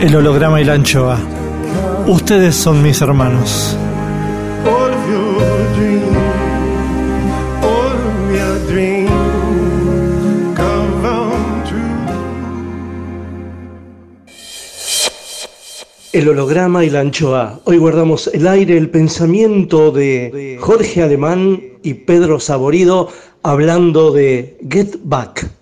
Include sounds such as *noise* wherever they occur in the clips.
El holograma y la anchoa. Ustedes son mis hermanos. El holograma y la anchoa. Hoy guardamos el aire, el pensamiento de Jorge Alemán y Pedro Saborido hablando de Get Back.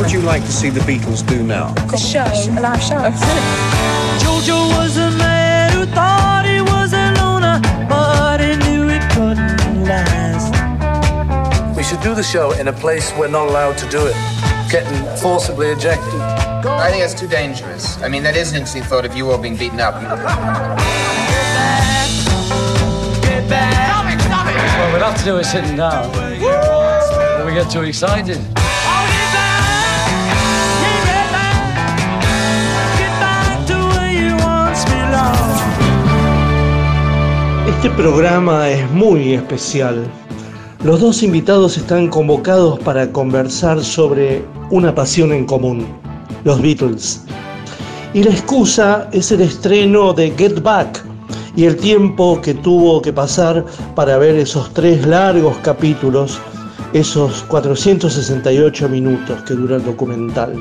Would you like to see the Beatles do now? A show, a live show. *laughs* Jojo was a man who thought he was a loner, but he knew it couldn't last. We should do the show in a place we're not allowed to do it. Getting forcibly ejected. I think that's too dangerous. I mean, that is an interesting thought of you all being beaten up. Get back. Stop it, stop it. Well, we'd have to do it sitting down. But we get too excited. Este programa es muy especial. Los dos invitados están convocados para conversar sobre una pasión en común, los Beatles. Y la excusa es el estreno de Get Back y el tiempo que tuvo que pasar para ver esos tres largos capítulos, esos 468 minutos que dura el documental.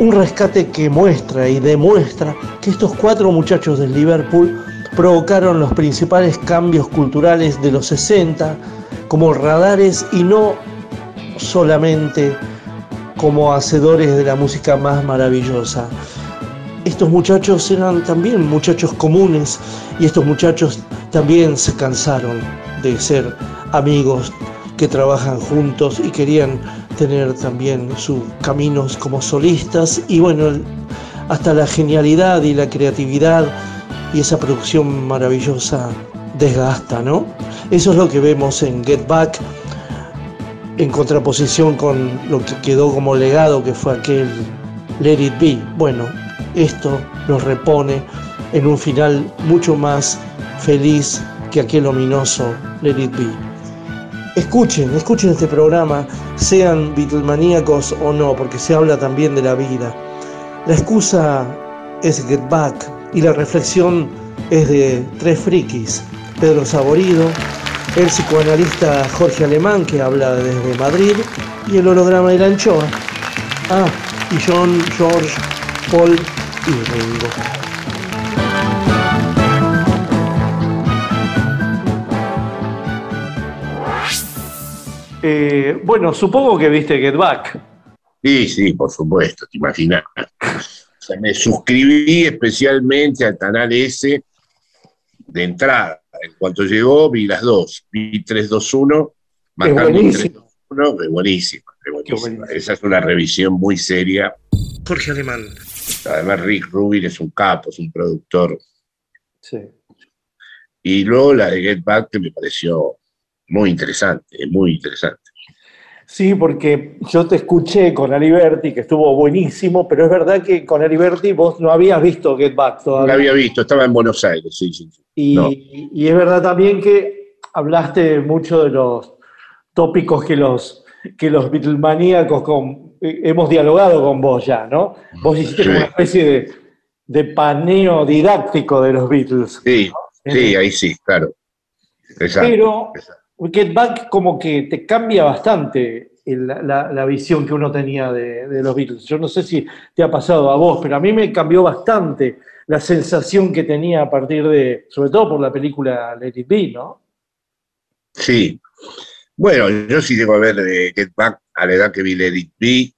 Un rescate que muestra y demuestra que estos cuatro muchachos del Liverpool provocaron los principales cambios culturales de los 60 como radares y no solamente como hacedores de la música más maravillosa. Estos muchachos eran también muchachos comunes y estos muchachos también se cansaron de ser amigos que trabajan juntos y querían tener también sus caminos como solistas y bueno, hasta la genialidad y la creatividad y esa producción maravillosa desgasta, ¿no? Eso es lo que vemos en Get Back en contraposición con lo que quedó como legado que fue aquel Let It Be. Bueno, esto nos repone en un final mucho más feliz que aquel ominoso Let It Be. Escuchen, escuchen este programa, sean Beatlemaníacos o no, porque se habla también de la vida. La excusa es Get Back y la reflexión es de tres frikis, Pedro Saborido, el psicoanalista Jorge Alemán que habla desde Madrid y el holograma de la anchoa. Ah, y John, George, Paul y Ringo. Eh, bueno, supongo que viste Get Back. Sí, sí, por supuesto, te imaginas. Sea, me suscribí especialmente al canal S de entrada. En cuanto llegó, vi las dos. Vi 321, marcando buenísimo. 321, es buenísima, es buenísima. Esa es una revisión muy seria. Jorge Alemán. Además, Rick Rubin es un capo, es un productor. Sí. Y luego la de Get Back, que me pareció muy interesante, muy interesante. Sí, porque yo te escuché con Aliberti, que estuvo buenísimo, pero es verdad que con Aliberti vos no habías visto Get Back No todavía. la había visto, estaba en Buenos Aires, sí, sí. sí. Y, No. y es verdad también que hablaste mucho de los tópicos que los, que los Beatlemaníacos eh, hemos dialogado con vos ya, ¿no? Vos hiciste Sí. una especie de, de paneo didáctico de los Beatles. Sí, sí, ahí sí, claro. Exacto. Pero Get Back como que te cambia bastante la, visión que uno tenía de, los Beatles. Yo no sé si te ha pasado a vos, pero a mí me cambió bastante la sensación que tenía a partir de, sobre todo por la película Let It Be, ¿no? Sí. Bueno, yo sí tengo que ver de Get Back a la edad que vi Let It Be,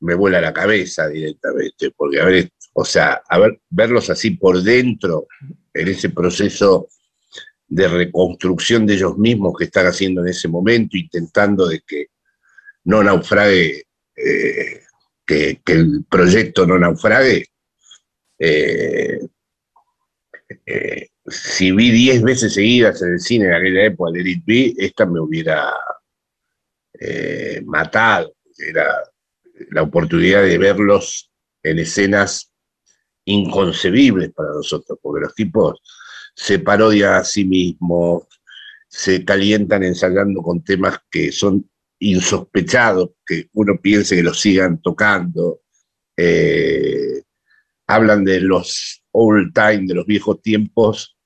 me vuela la cabeza directamente, porque a ver, o sea, a ver, verlos así por dentro, en ese proceso de reconstrucción de ellos mismos que están haciendo en ese momento, intentando de que no naufrague, eh, que, el proyecto no naufrague. eh, eh, si vi 10 veces seguidas en el cine en aquella época de It esta me hubiera matado. Era la oportunidad de verlos en escenas inconcebibles para nosotros, porque los tipos se parodian a sí mismos, se calientan ensayando con temas que son insospechados, que uno piense que los sigan tocando. Eh, hablan de los old time, de los viejos tiempos,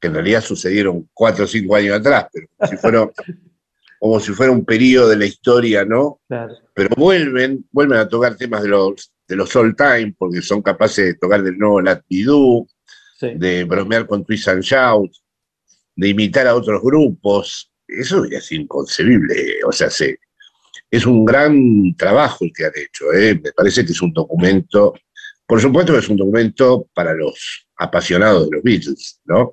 que en realidad sucedieron cuatro o cinco años atrás, pero como si fuera, *laughs* como si fuera un periodo de la historia, ¿no? Claro. Pero vuelven, vuelven a tocar temas de los, de los old time, porque son capaces de tocar del nuevo Do, Sí. de bromear con Twist and Shout, de imitar a otros grupos. Eso es inconcebible. O sea, se, es un gran trabajo el que han hecho. ¿eh? Me parece que es un documento, por supuesto que es un documento para los apasionados de los Beatles, ¿no?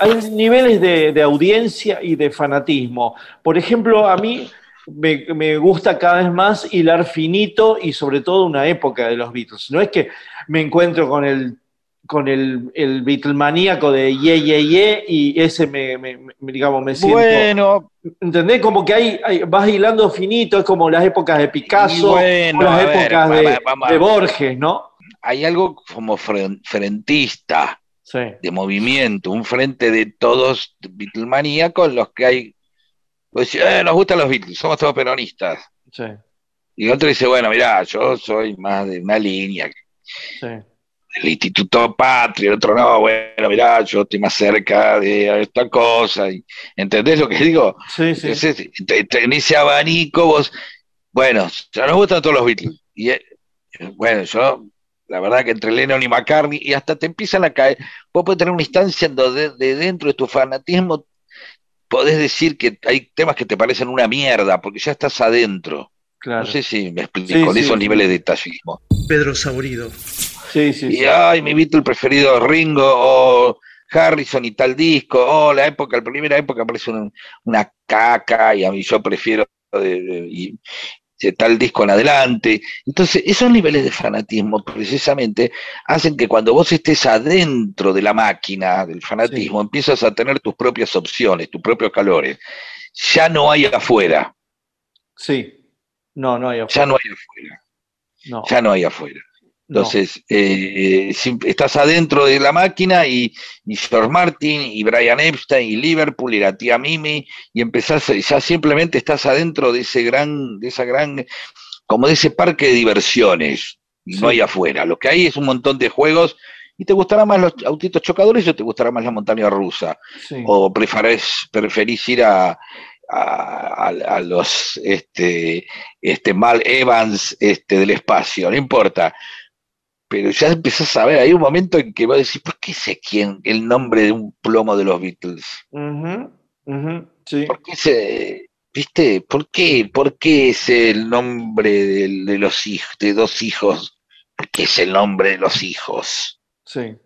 Hay niveles de, de audiencia y de fanatismo. Por ejemplo, a mí me, me gusta cada vez más hilar finito y sobre todo una época de los Beatles. No es que me encuentro con el con el, el Beatlemaníaco de Ye, Ye, Ye y ese me, me- me- digamos, me siento... Bueno, ¿Entendés? Como que hay, hay- vas hilando finito, es como las épocas de Picasso, bueno, las ver, épocas va- de, va- de Borges, ¿no? hay algo como fren- frentista Sí, de movimiento, un frente de todos Beatlemania con los que hay, pues, eh, nos gustan los Beatles, somos todos peronistas. sí, Y otro dice, bueno, mirá, yo soy más de una línea, sí. El Instituto Patria, el otro no, bueno, mirá, yo estoy más cerca de esta cosa, y, ¿entendés lo que digo? Sí, sí. Entonces, te- te- en ese abanico vos, bueno, ya nos gustan todos los Beatles, y eh, bueno, yo, la verdad que entre Lennon y McCartney, y hasta te empiezan a caer, vos podés tener una instancia en donde de dentro de tu fanatismo podés decir que hay temas que te parecen una mierda, porque ya estás adentro. Claro. No sé si me explico, Sí, con sí, esos niveles de detallismo. Pedro Saurido. Sí, sí, Y sí. ay, mi Beatle preferido Ringo o Harrison y tal disco, o la época, la primera época parece un- una caca y a mí yo prefiero de, de- y- de tal disco en adelante. Entonces, esos niveles de fanatismo precisamente hacen que cuando vos estés adentro de la máquina del fanatismo, empiezas a tener tus propias opciones, tus propios calores. Ya no hay afuera, Sí. No, no hay ya afuera. no hay afuera, No, ya no hay afuera. No. Entonces, eh, estás adentro de la máquina y, y George Martin y Brian Epstein y Liverpool y la tía Mimi y empezás, ya simplemente estás adentro de ese gran, de esa gran, como de ese parque de diversiones y no hay afuera. Lo que hay es un montón de juegos y te gustarán más los autitos chocadores o te gustará más la montaña rusa Sí. o preferís, preferís ir a, a, a- a los este, este Mal Evans este, del espacio, no importa. Pero ya empezás a ver, hay un momento en que vos decís, ¿por qué sé quién el nombre de un plomo de los Beatles? Sí. ¿Por qué se, viste, por qué, por qué es el nombre del- de, los hijos, de dos hijos? ¿Por qué es el nombre de los hijos? Sí.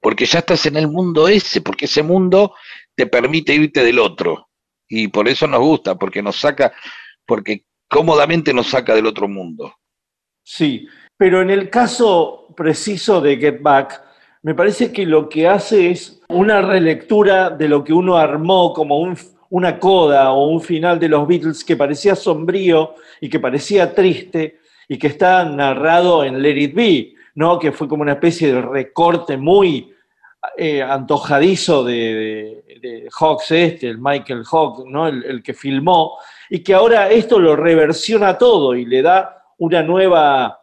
porque ya estás en el mundo ese, porque ese mundo te permite irte del otro. Y por eso nos gusta, porque nos saca, porque cómodamente nos saca del otro mundo. Sí, pero en el caso preciso de Get Back, me parece que lo que hace es una relectura de lo que uno armó como un, una coda o un final de los Beatles que parecía sombrío y que parecía triste y que está narrado en Let It Be, ¿no? que fue como una especie de recorte muy eh, antojadizo de, Hawks este, el Michael Hawks, ¿no? El, que filmó, y que ahora esto lo reversiona todo y le da una nueva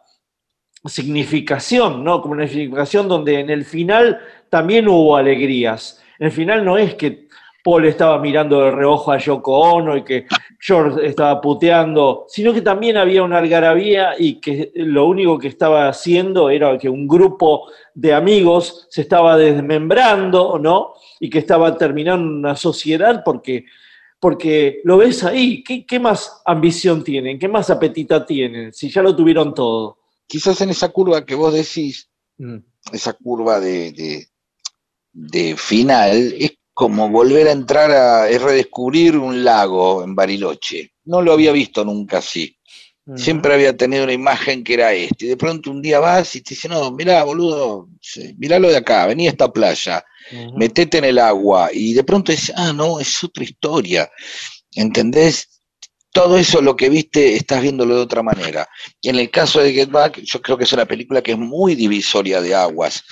significación, ¿no? Como una significación donde en el final también hubo alegrías. En el final no es que Paul estaba mirando de reojo a Yoko Ono y que George estaba puteando, sino que también había una algarabía y que lo único que estaba haciendo era que un grupo de amigos se estaba desmembrando, ¿no? Y que estaba terminando una sociedad porque, porque lo ves ahí. ¿Qué, ¿Qué más ambición tienen? ¿Qué más apetita tienen? Si ya lo tuvieron todo. Quizás en esa curva que vos decís, mm. esa curva de, de, de final, es como volver a entrar a es redescubrir un lago en Bariloche. No lo había visto nunca así. Siempre había tenido una imagen que era este. Y de pronto un día vas y te dice, no, mirá, boludo, miralo de acá, vení a esta playa, metete en el agua. Y de pronto dices, ah, no, es otra historia. ¿Entendés? Todo eso lo que viste, estás viéndolo de otra manera. Y en el caso de Get Back, yo creo que es una película que es muy divisoria de aguas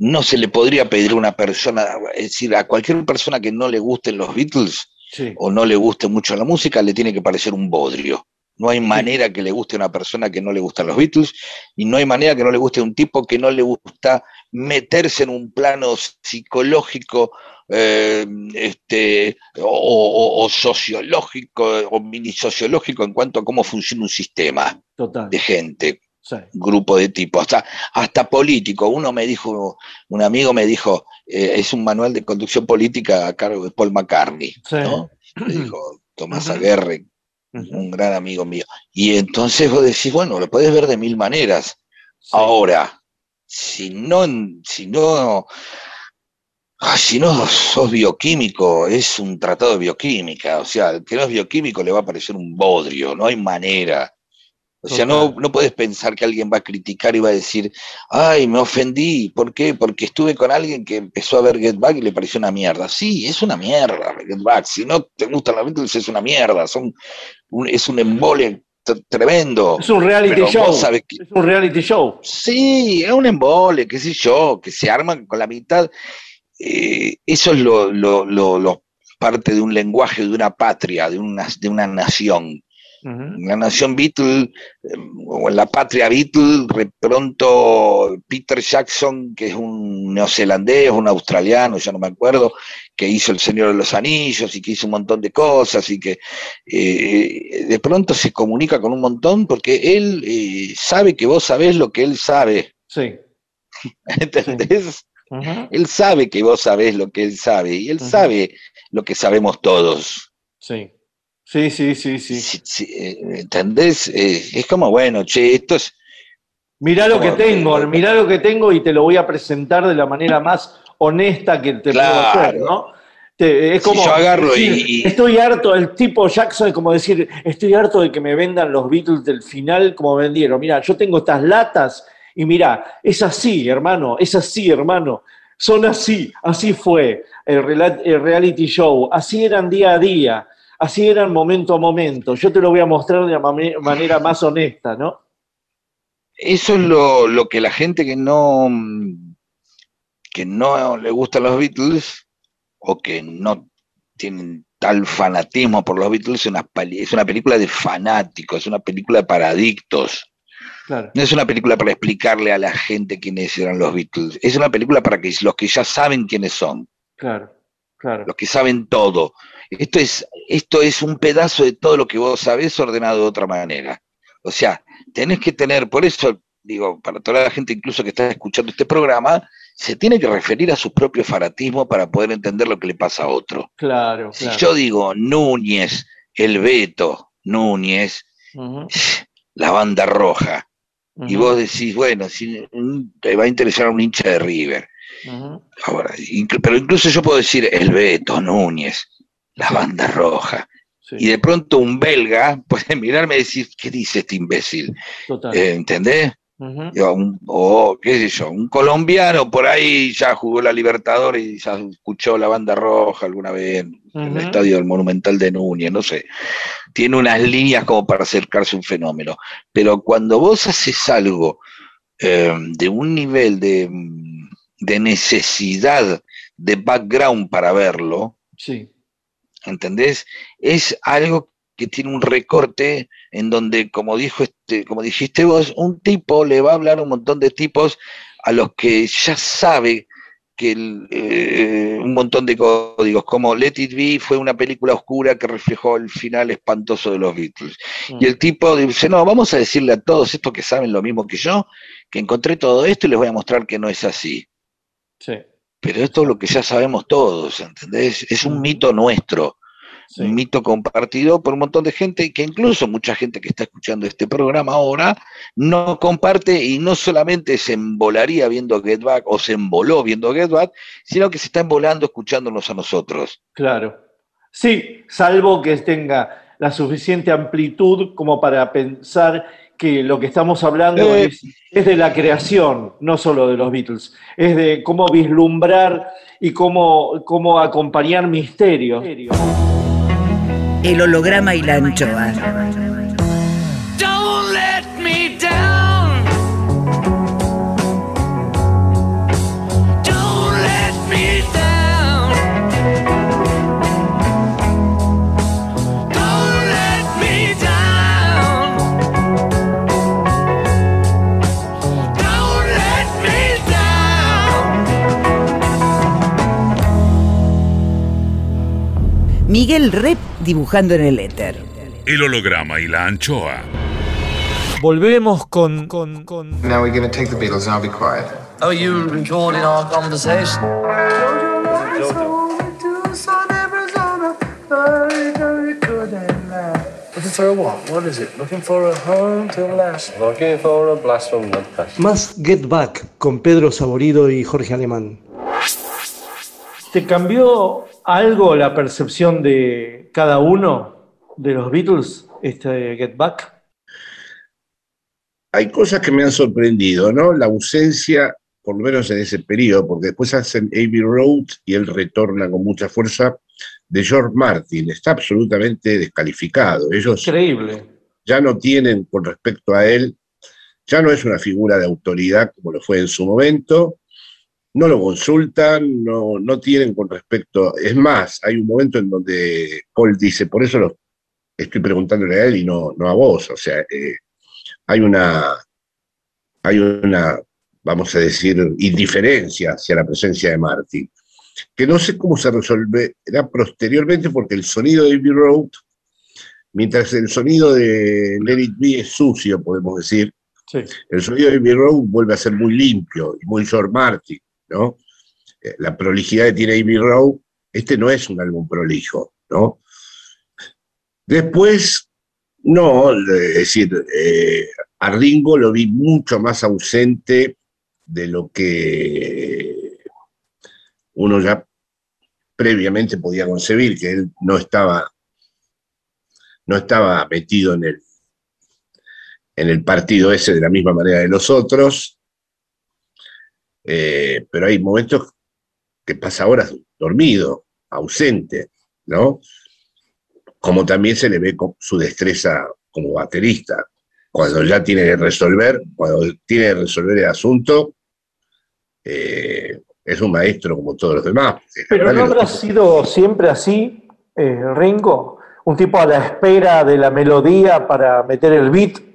no se le podría pedir a una persona, es decir, a cualquier persona que no le gusten los Beatles sí. o no le guste mucho la música, le tiene que parecer un bodrio. No hay manera que le guste a una persona que no le gustan los Beatles y no hay manera que no le guste a un tipo que no le gusta meterse en un plano psicológico eh, este, o, o, o, sociológico o mini sociológico en cuanto a cómo funciona un sistema Total. de gente sí. grupo de tipos, hasta, hasta político. Uno me dijo, un amigo me dijo, eh, es un manual de conducción política a cargo de Paul McCartney, sí. ¿no? Me dijo *clears throat* Tomás. Aguerre, un gran amigo mío. Y entonces vos decís, bueno, lo podés ver de mil maneras. Sí. Ahora, si no, si no, ah, si no sos bioquímico, es un tratado de bioquímica, o sea, el que no es bioquímico le va a parecer un bodrio, no hay manera. O sea, no, no puedes pensar que alguien va a criticar y va a decir, ay, me ofendí. ¿Por qué? Porque estuve con alguien que empezó a ver Get Back y le pareció una mierda. Sí, es una mierda Get Back. Si no te gustan los Beatles, es una mierda. Son un, es un embole tremendo. Es un reality show. Que, es un reality show. Sí, es un embole, qué sé yo, que se arman con la mitad. Eh, eso es lo, lo, lo, lo, parte de un lenguaje de una patria, de una, de una nación Uh -huh. La nación Beatle o en la patria Beatle, de pronto Peter Jackson, que es un neozelandés, un australiano, ya no me acuerdo, que hizo El Señor de los Anillos y que hizo un montón de cosas y que eh, de pronto se comunica con un montón porque él eh, sabe que vos sabés lo que él sabe. Sí. *laughs* ¿Entendés? Uh -huh. Él sabe que vos sabés lo que él sabe y él uh -huh. sabe lo que sabemos todos. Sí. Sí, sí, sí, sí. sí, sí ¿Entendés? Eh, es como, bueno, che, esto es... Mirá lo que tengo, que... mirá lo que tengo y te lo voy a presentar de la manera más honesta que te claro. puedo hacer, ¿no? Te, es como si yo agarro decir, y, estoy harto, el tipo Jackson es como decir, estoy harto de que me vendan los Beatles del final como vendieron. Mira, yo tengo estas latas y mira, es así, hermano, es así, hermano. Son así, así fue el, reality show, así eran día a día así eran momento a momento. Yo te lo voy a mostrar de la manera más honesta, ¿no? Eso es lo, lo, que la gente que no, que no le gustan los Beatles o que no tienen tal fanatismo por los Beatles, es una, es una película de fanáticos, es una película para adictos. Claro. No es una película para explicarle a la gente quiénes eran los Beatles, es una película para que los que ya saben quiénes son. Claro, claro. Los que saben todo. Esto es, esto es un pedazo de todo lo que vos sabés ordenado de otra manera. O sea, tenés que tener, por eso digo, para toda la gente incluso que está escuchando este programa, se tiene que referir a su propio fanatismo para poder entender lo que le pasa a otro. Claro, Si yo digo Núñez, el Beto, Núñez, uh -huh. la banda roja, uh -huh. y vos decís, bueno, si te va a interesar a un hincha de River. Uh -huh. Ahora, inc pero incluso yo puedo decir el Beto, Núñez, la banda roja. Sí. Y de pronto un belga *laughs* puede mirarme y decir, ¿qué dice este imbécil? Total. Eh, ¿Entendés? Digo, un- o qué sé yo, un colombiano por ahí ya jugó la Libertadores y ya escuchó la banda roja alguna vez en el estadio del Monumental de Núñez, no sé. Tiene unas líneas como para acercarse a un fenómeno. Pero cuando vos haces algo eh, de un nivel de, de necesidad de background para verlo, Sí. ¿entendés? Es algo que tiene un recorte en donde, como dijo este, como dijiste vos, un tipo le va a hablar a un montón de tipos a los que ya sabe que el, eh, un montón de códigos, como Let It Be fue una película oscura que reflejó el final espantoso de los Beatles. Y el tipo dice, no, vamos a decirle a todos estos que saben lo mismo que yo, que encontré todo esto y les voy a mostrar que no es así. Sí. Pero esto es lo que ya sabemos todos, ¿entendés? Es un mito nuestro, un mito compartido por un montón de gente y que incluso mucha gente que está escuchando este programa ahora no comparte y no solamente se embolaría viendo Get Back o se emboló viendo Get Back, sino que se está embolando escuchándonos a nosotros. Claro. Sí, salvo que tenga la suficiente amplitud como para pensar que lo que estamos hablando Eh. es, es de la creación, no solo de los Beatles, es de cómo vislumbrar y cómo, cómo acompañar misterios. El holograma y la anchoa. Miguel Rep dibujando en el éter. El holograma y la anchoa. Volvemos con, con, con Now we're going to take the Beatles and I'll be quiet. Oh, you recording our conversation? Looking for a what? What is it? Looking for a home to last. Looking for a blast from the past. Más Get Back con Pedro Saborido y Jorge Alemán. ¿Te cambió algo la percepción de cada uno de los Beatles, este Get Back? Hay cosas que me han sorprendido, ¿no? La ausencia, por lo menos en ese periodo, porque después hacen Abbey Road y él retorna con mucha fuerza, de George Martin. Está absolutamente descalificado. Ellos Increíble. ya no tienen con respecto a él, ya no es una figura de autoridad como lo fue en su momento, no lo consultan, no, no tienen con respecto, es más, hay un momento en donde Paul dice, por eso lo estoy preguntándole a él y no, no a vos, o sea, eh, hay una, hay una, vamos a decir, indiferencia hacia la presencia de Martin, que no sé cómo se resolverá posteriormente porque el sonido de Abbey Road Mientras el sonido de Let It Be es sucio, podemos decir, Sí. el sonido de Abbey Road vuelve a ser muy limpio y muy George Martin, ¿no? Eh, La prolijidad que tiene Abbey Road, este no es un álbum prolijo, ¿no? Después, no, es decir, eh, a Ringo lo vi mucho más ausente de lo que uno ya previamente podía concebir, que él no estaba, no estaba metido en el, en el partido ese de la misma manera de los otros, eh, pero hay momentos que pasa horas dormido, ausente, ¿no? Como también se le ve con su destreza como baterista. Cuando ya tiene que resolver, cuando tiene que resolver el asunto, eh, es un maestro como todos los demás. Pero no habrá sido siempre así, eh, Ringo, un tipo a la espera de la melodía para meter el beat.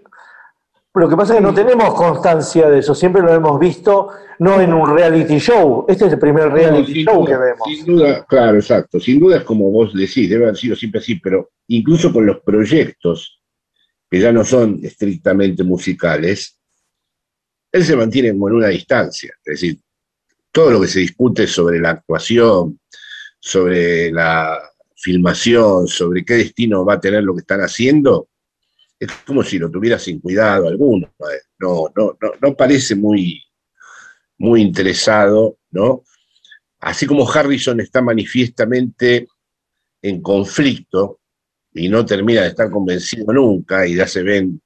Lo que pasa es que no tenemos constancia de eso, siempre lo hemos visto no en un reality show. Este es el primer reality show duda, que vemos. Sin duda, claro, exacto. Sin duda es como vos decís, debe haber sido siempre así, pero incluso con los proyectos que ya no son estrictamente musicales, él se mantiene como en una distancia. Es decir, todo lo que se discute sobre la actuación, sobre la filmación, sobre qué destino va a tener lo que están haciendo, es como si lo tuviera sin cuidado alguno. eh. No, no, no, no parece muy, muy interesado, ¿no? Así como Harrison está manifiestamente en conflicto y no termina de estar convencido nunca, y ya se ven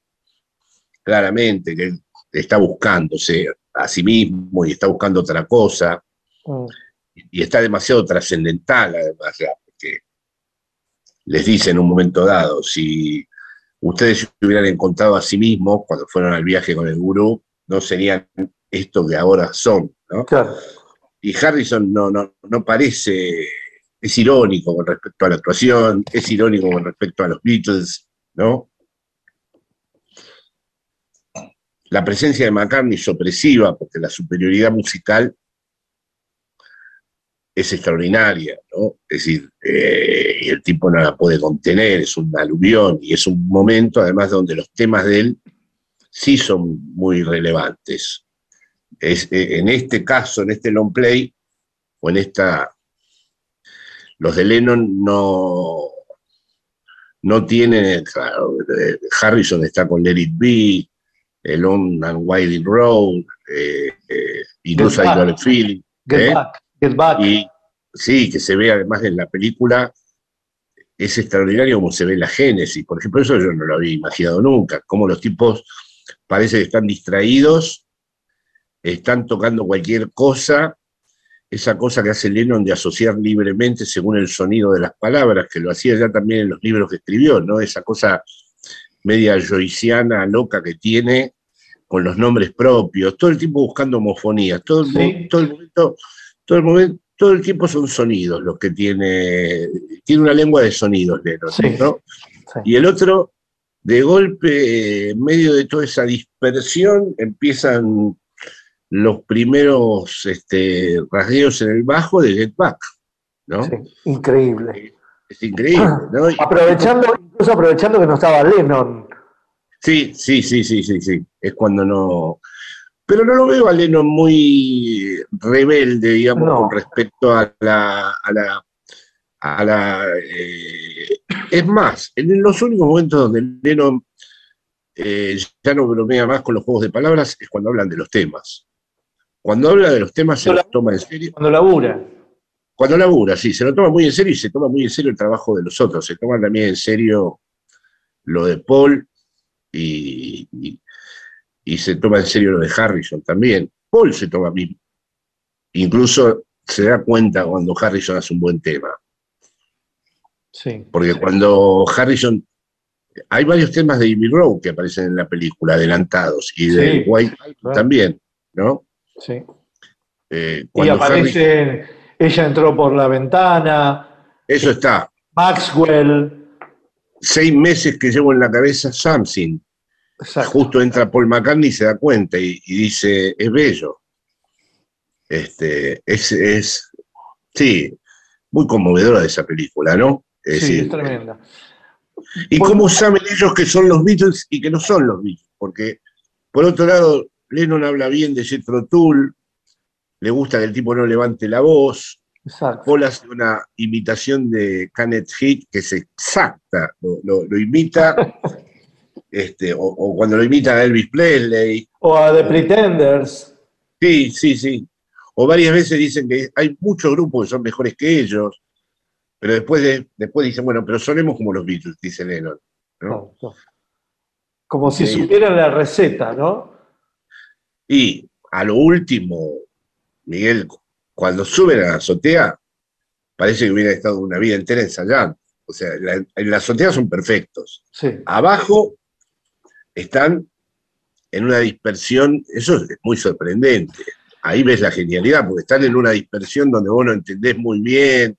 claramente que él está buscándose a sí mismo y está buscando otra cosa, Mm. y está demasiado trascendental además, ya, porque les dice en un momento dado, si ustedes se hubieran encontrado a sí mismos cuando fueron al viaje con el gurú, no serían esto que ahora son, ¿no? Claro. Y Harrison no, no, no parece, es irónico con respecto a la actuación, es irónico con respecto a los Beatles, ¿no? La presencia de McCartney es opresiva porque la superioridad musical es extraordinaria, ¿no? Es decir, eh, y el tipo no la puede contener, es un aluvión y es un momento además donde los temas de él sí son muy relevantes. Es, eh, en este caso, en este long play, o en esta, los de Lennon no, no tienen, claro, eh, Harrison está con Let It Be, el On and Winding Road, eh, eh, Back. Dollar Feeling. Get back, get back. Y sí, que se ve además en la película, es extraordinario como se ve la génesis. Por ejemplo, eso yo no lo había imaginado nunca, cómo los tipos parece que están distraídos, están tocando cualquier cosa, esa cosa que hace Lennon de asociar libremente según el sonido de las palabras, que lo hacía ya también en los libros que escribió, ¿no? Esa cosa media joyciana, loca que tiene, con los nombres propios, todo el tiempo buscando homofonías, todo el, mo- todo el momento, todo el momento, todo el tiempo son sonidos los que tiene, tiene una lengua de sonidos, Lennon, ¿no? Y el otro, de golpe, en medio de toda esa dispersión, empiezan los primeros este, rasgueos en el bajo de Get Back, ¿no? Increíble. Es increíble, *clears throat* Aprovechando, incluso aprovechando que no estaba Lennon. Sí, sí, sí, sí, sí, sí. Es cuando no. Pero no lo veo a Lennon muy rebelde, digamos, No. con respecto a la. A la, a la eh, es más, en los únicos momentos donde Lennon eh, ya no bromea más con los juegos de palabras es cuando hablan de los temas. Cuando habla de los temas se los toma en serio. Cuando labura. Cuando labura, sí, se lo toma muy en serio y se toma muy en serio el trabajo de los otros. Se toma también en serio lo de Paul y, y- y se toma en serio lo de Harrison también. Paul se toma mi- incluso se da cuenta cuando Harrison hace un buen tema. Sí. Porque cuando Harrison. Hay varios temas de Ivy Rowe que aparecen en la película, adelantados, y de Sí, White claro. también, ¿no? Sí. Eh, Y cuando Harrison- aparece, ella entró por la ventana, eso está. Maxwell. Seis meses que llevo en la cabeza Something. Justo entra Paul McCartney y se da cuenta y, y dice, es bello. Este, es, es, sí, muy conmovedora de esa película, ¿no? Es sí, decir, es tremenda. y cómo saben ellos que son los Beatles y que no son los Beatles, porque por otro lado, Lennon habla bien de Jethro Tull, le gusta que el tipo no levante la voz, Exacto. Paul hace una imitación de Kenneth Heat que es exacta, lo, lo- lo imita, *laughs* este, o, o cuando lo imita a Elvis Presley. O a The Pretenders. Sí, sí, sí. O varias veces dicen que hay muchos grupos que son mejores que ellos, pero después, de- después dicen, bueno, pero sonemos como los Beatles, dice Lennon. ¿no? Como si Sí. supieran la receta, ¿no? Y a lo último, Miguel, cuando suben a la azotea, parece que hubiera estado una vida entera ensayando. O sea, la- en la azotea son perfectos. Sí. Abajo están en una dispersión, eso es muy sorprendente. Ahí ves la genialidad, porque están en una dispersión donde vos no entendés muy bien,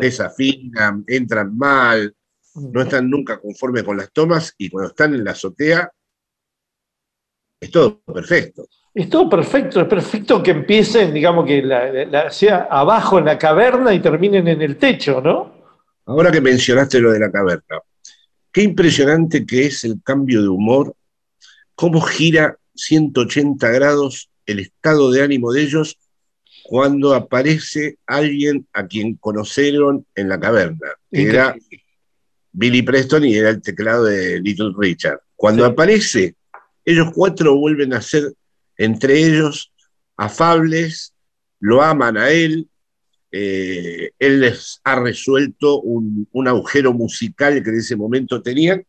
desafinan, entran mal, no están nunca conformes con las tomas y cuando están en la azotea es todo perfecto. Es todo perfecto, es perfecto que empiecen, digamos, que la- la- sea abajo en la caverna y terminen en el techo, ¿no? Ahora que mencionaste lo de la caverna, qué impresionante que es el cambio de humor, cómo gira 180 grados el estado de ánimo de ellos cuando aparece alguien a quien conocieron en la caverna, que era Billy Preston y era el teclado de Little Richard. Cuando aparece, ellos cuatro vuelven a ser entre ellos afables, lo aman a él, eh, él les ha resuelto un, un agujero musical que en ese momento tenían,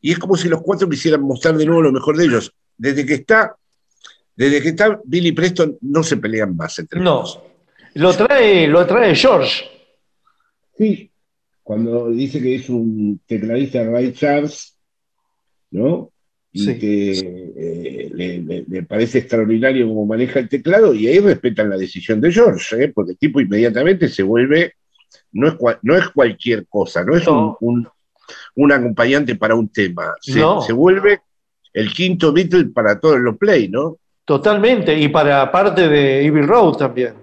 y es como si los cuatro quisieran mostrar de nuevo lo mejor de ellos. Desde que está Desde que está Billy Preston no se pelean más entre No. ellos. Lo trae, lo trae George. Sí, cuando dice que es un tecladista de Ray Charles, ¿no? Y Sí. que eh, le, le- le parece extraordinario cómo maneja el teclado, y ahí respetan la decisión de George, ¿eh? porque el tipo inmediatamente se vuelve, no es, no es cualquier cosa, no es No. Un, un- un acompañante para un tema, se, No. se vuelve el quinto Beatle para todos los play, ¿no? Totalmente. Y para parte de Evil Road también.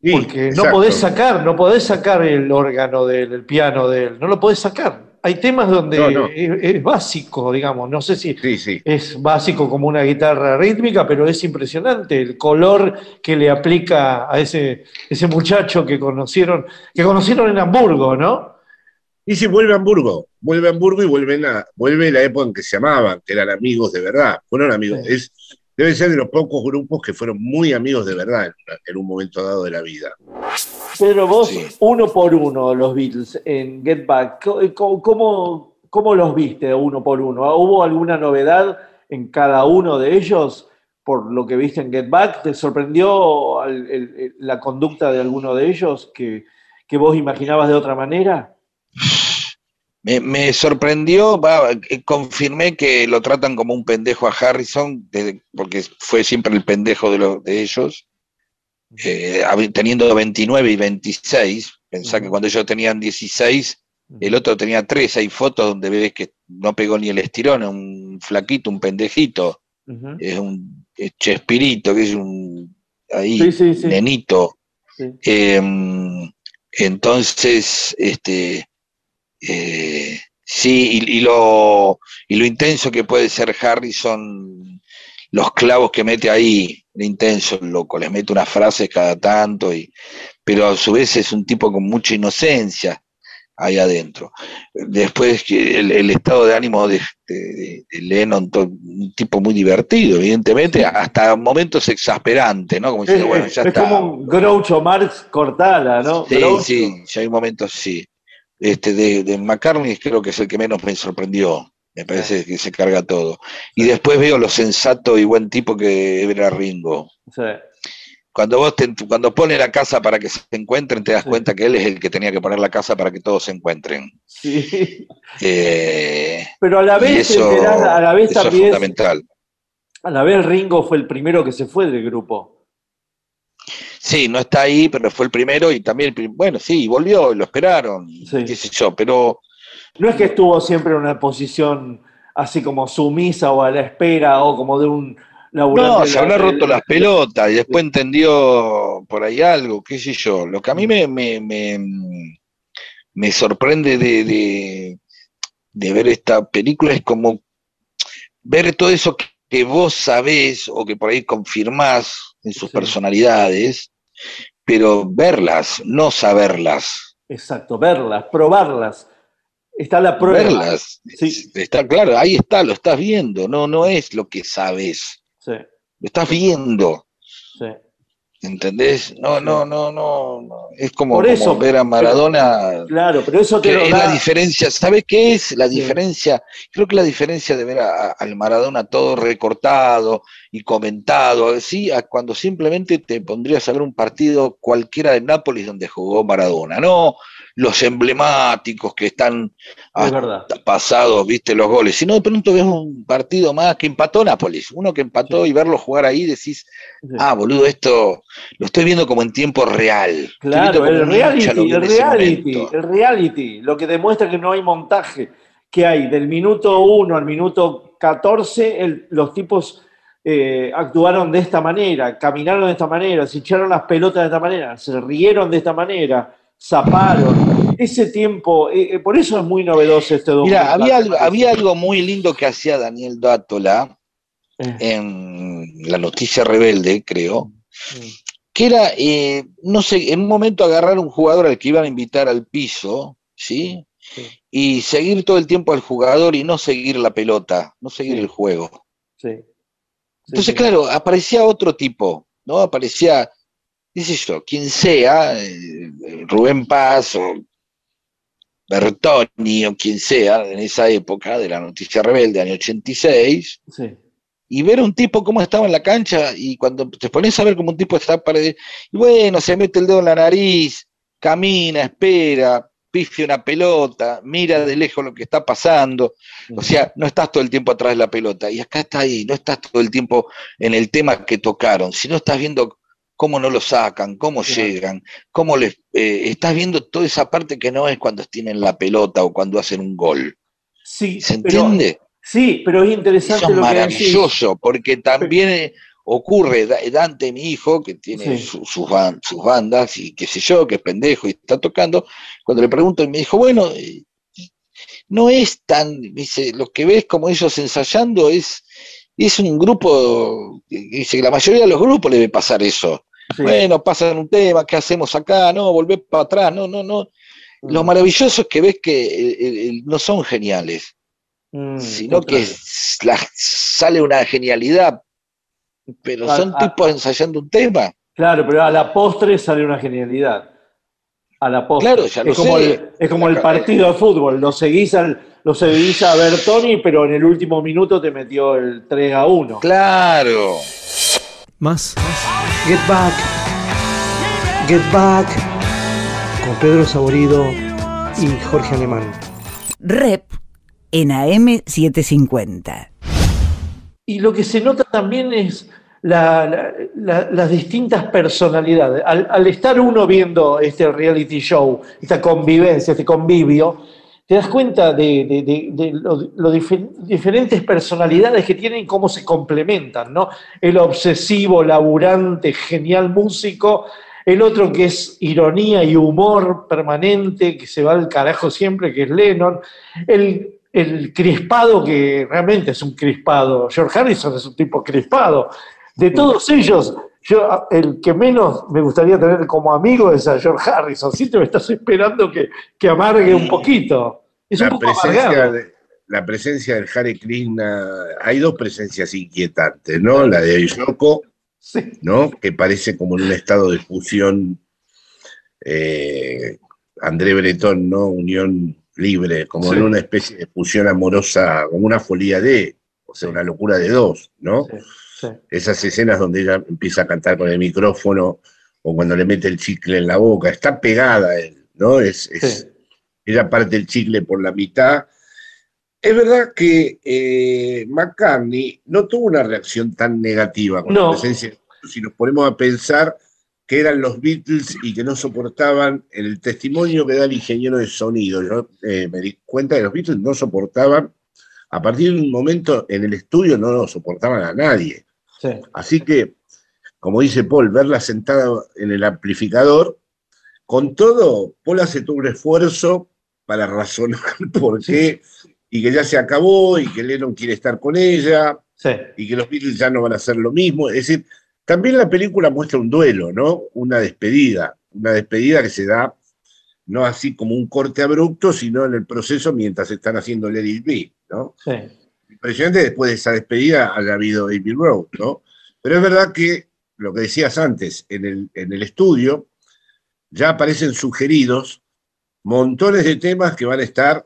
Sí, Porque no podés sacar, no podés sacar el órgano del el piano de él, no lo podés sacar. Hay temas donde No, no. Es, es básico, digamos, no sé si Sí, sí. es básico como una guitarra rítmica, pero es impresionante el color que le aplica a ese, ese muchacho que conocieron, que conocieron en Hamburgo, ¿no? Y si vuelve a Hamburgo, vuelve a Hamburgo y vuelven a, vuelve la época en que se amaban, que eran amigos de verdad. Fueron amigos. Sí. Es, debe ser de los pocos grupos que fueron muy amigos de verdad en, un momento dado de la vida. Pedro, vos Sí. uno por uno los Beatles en Get Back, ¿cómo, cómo, cómo los viste uno por uno? ¿Hubo alguna novedad en cada uno de ellos por lo que viste en Get Back? ¿Te sorprendió el- el- el- la conducta de alguno de ellos que, que vos imaginabas de otra manera? Me, me sorprendió, eh, confirmé que lo tratan como un pendejo a Harrison, desde- porque fue siempre el pendejo de, los de ellos, eh, teniendo 29 y 26, pensá que cuando ellos tenían 16, el otro tenía 3, hay fotos donde ves que no pegó ni el estirón, un flaquito, un pendejito, es un es Chespirito, que es un ahí, Sí, sí, sí. nenito. Eh, entonces, este, eh, sí, y, y lo, y lo intenso que puede ser Harrison, los clavos que mete ahí, de intenso, el loco, les mete unas frases cada tanto, y, pero a su vez es un tipo con mucha inocencia ahí adentro. Después el, el estado de ánimo de, de- de Lennon, un tipo muy divertido, evidentemente, hasta momentos exasperantes, ¿no? Como Es, bueno, es- ya es está. como un Groucho Marx Cortala, ¿no? Sí, Groucho. sí, ya hay momentos, sí. Este, de, de McCartney creo que es el que menos me sorprendió. Me parece que se carga todo. Y después veo lo sensato y buen tipo que era Ringo. Sí. Cuando vos te- cuando pone la casa para que se encuentren, te das cuenta que él es el que tenía que poner la casa para que todos se encuentren. Sí. *laughs* Eh, Pero a la vez, eso, enterás, a la vez eso es también, fundamental. a la vez Ringo fue el primero que se fue del grupo. Sí, no está ahí, pero fue el primero y también, el bueno, sí, volvió, lo esperaron, qué sé yo, pero No es que estuvo siempre en una posición así como sumisa o a la espera o como de un laburante. No, se habrá roto las pelotas y después entendió por ahí algo, qué sé yo. Lo que a mí me, me, me, me sorprende de, de, de ver esta película es como ver todo eso que, que vos sabés o que por ahí confirmás en sus personalidades, pero verlas, no saberlas. Exacto, verlas, probarlas. Está la prueba. Verlas. Está claro, ahí está, lo estás viendo, no, no es lo que sabes, Sí, lo estás viendo. sí. ¿Entendés? No, no, no, no, no. Es como, Por como eso, ver a Maradona. Claro, pero eso te que lo es da- la diferencia. ¿Sabes qué es la diferencia? Creo que la diferencia de ver a- a- al Maradona todo recortado y comentado, ¿sí? A cuando simplemente te pondrías a ver un partido cualquiera de Nápoles donde jugó Maradona, no los emblemáticos que están Es pasados, viste, los goles, sino de pronto ves un partido más que empató Nápoles, uno que empató y verlo jugar ahí decís, ah, boludo, esto lo estoy viendo como en tiempo real. Claro, el reality, el reality, el reality, lo que demuestra que no hay montaje, que hay. Del minuto 1 al minuto 14, el- los tipos eh, actuaron de esta manera, caminaron de esta manera, se echaron las pelotas de esta manera, se rieron de esta manera, zaparon. Ese tiempo, eh, eh, por eso es muy novedoso este Mira, documental. había algo, había algo muy lindo que hacía Daniel Dátola Eh. en La Noticia Rebelde, creo, Mm. que era, eh, no sé, en un momento agarrar un jugador al que iban a invitar al piso, ¿sí? Y seguir todo el tiempo al jugador y no seguir la pelota, no seguir Sí. el juego. Sí. Entonces, claro, aparecía otro tipo, ¿no? Aparecía, qué sé yo, quien sea, eh, Rubén Paz o Bertoni o quien sea en esa época de la noticia rebelde, año 86, Sí. y ver a un tipo cómo estaba en la cancha y cuando te pones a ver cómo un tipo está para y bueno, se mete el dedo en la nariz, camina, espera, pifia una pelota, mira de lejos lo que está pasando, o sea, no estás todo el tiempo atrás de la pelota y acá está ahí, no estás todo el tiempo en el tema que tocaron, sino estás viendo cómo no lo sacan, cómo llegan, cómo les eh, estás viendo toda esa parte que no es cuando tienen la pelota o cuando hacen un gol. Sí, ¿Se pero- entiende? Sí, pero es interesante Eso es lo que decís. maravilloso, porque también eh, ocurre, Da- Dante, mi hijo, que tiene Sí. su- sus, ban- sus bandas y qué sé yo, que es pendejo y está tocando, cuando le pregunto, y me dijo, bueno, eh, no es tan, dice, lo que ves como ellos ensayando es, es un grupo, dice que la mayoría de los grupos le debe pasar eso. Sí. Bueno, pasan un tema, ¿qué hacemos acá? No, volver para atrás, no, no, no. Lo maravilloso es que ves que eh, eh, no son geniales Mm, sino que la- sale una genialidad, pero son tipos ensayando un tema. Claro, pero a la postre sale una genialidad. A la postre. Claro, ya lo es como sé. El, es como el partido de fútbol. Lo seguís, al, lo seguís a Bertoni, pero en el último minuto te metió el 3 a 1. Claro. Más. Get Back. Get Back. Con Pedro Saborido y Jorge Alemán. Rep en AM750. Y lo que se nota también es la- la- la- las distintas personalidades. Al, al estar uno viendo este reality show, esta convivencia, este convivio, te das cuenta de, de- difer- diferentes personalidades que tienen y cómo se complementan, ¿no? El obsesivo, laburante, genial músico, el otro que es ironía y humor permanente, que se va al carajo siempre, que es Lennon, el, el crispado, que realmente es un crispado, George Harrison es un tipo crispado. De todos ellos, yo el que menos me gustaría tener como amigo es a George Harrison. Si te me estás esperando que, que amargue un poquito. Es un la poco presencia, amargado. de, la presencia del Hare Krishna, hay dos presencias inquietantes, ¿no? La de Yoko, ¿no? Que parece como en un estado de fusión, eh, André Breton, ¿no? Unión libre, como Sí. en una especie de fusión amorosa, como una folía de, o sea, una locura de dos, ¿no? Sí. Esas escenas donde ella empieza a cantar con el micrófono o cuando le mete el chicle en la boca, está pegada a él, ¿no? Es, es- Sí. ella parte el chicle por la mitad. Es verdad que eh, McCartney no tuvo una reacción tan negativa con No. la presencia. Si nos ponemos a pensar que eran los Beatles y que no soportaban el testimonio que da el ingeniero de sonido. Yo eh, me di cuenta que los Beatles no soportaban, a partir de un momento en el estudio no lo soportaban a nadie. Sí. Así que, como dice Paul, verla sentada en el amplificador, con todo, Paul hace todo un esfuerzo para razonar por qué, y que ya se acabó, y que Lennon quiere estar con ella, Sí. y que los Beatles ya no van a hacer lo mismo. Es decir, también la película muestra un duelo, ¿no? Una despedida, una despedida que se da no así como un corte abrupto, sino en el proceso mientras están haciendo It Be, ¿no? Sí. Impresionante después de esa despedida haya habido Abbey Road, ¿no? Pero es verdad que lo que decías antes, en el, en el estudio ya aparecen sugeridos montones de temas que van a estar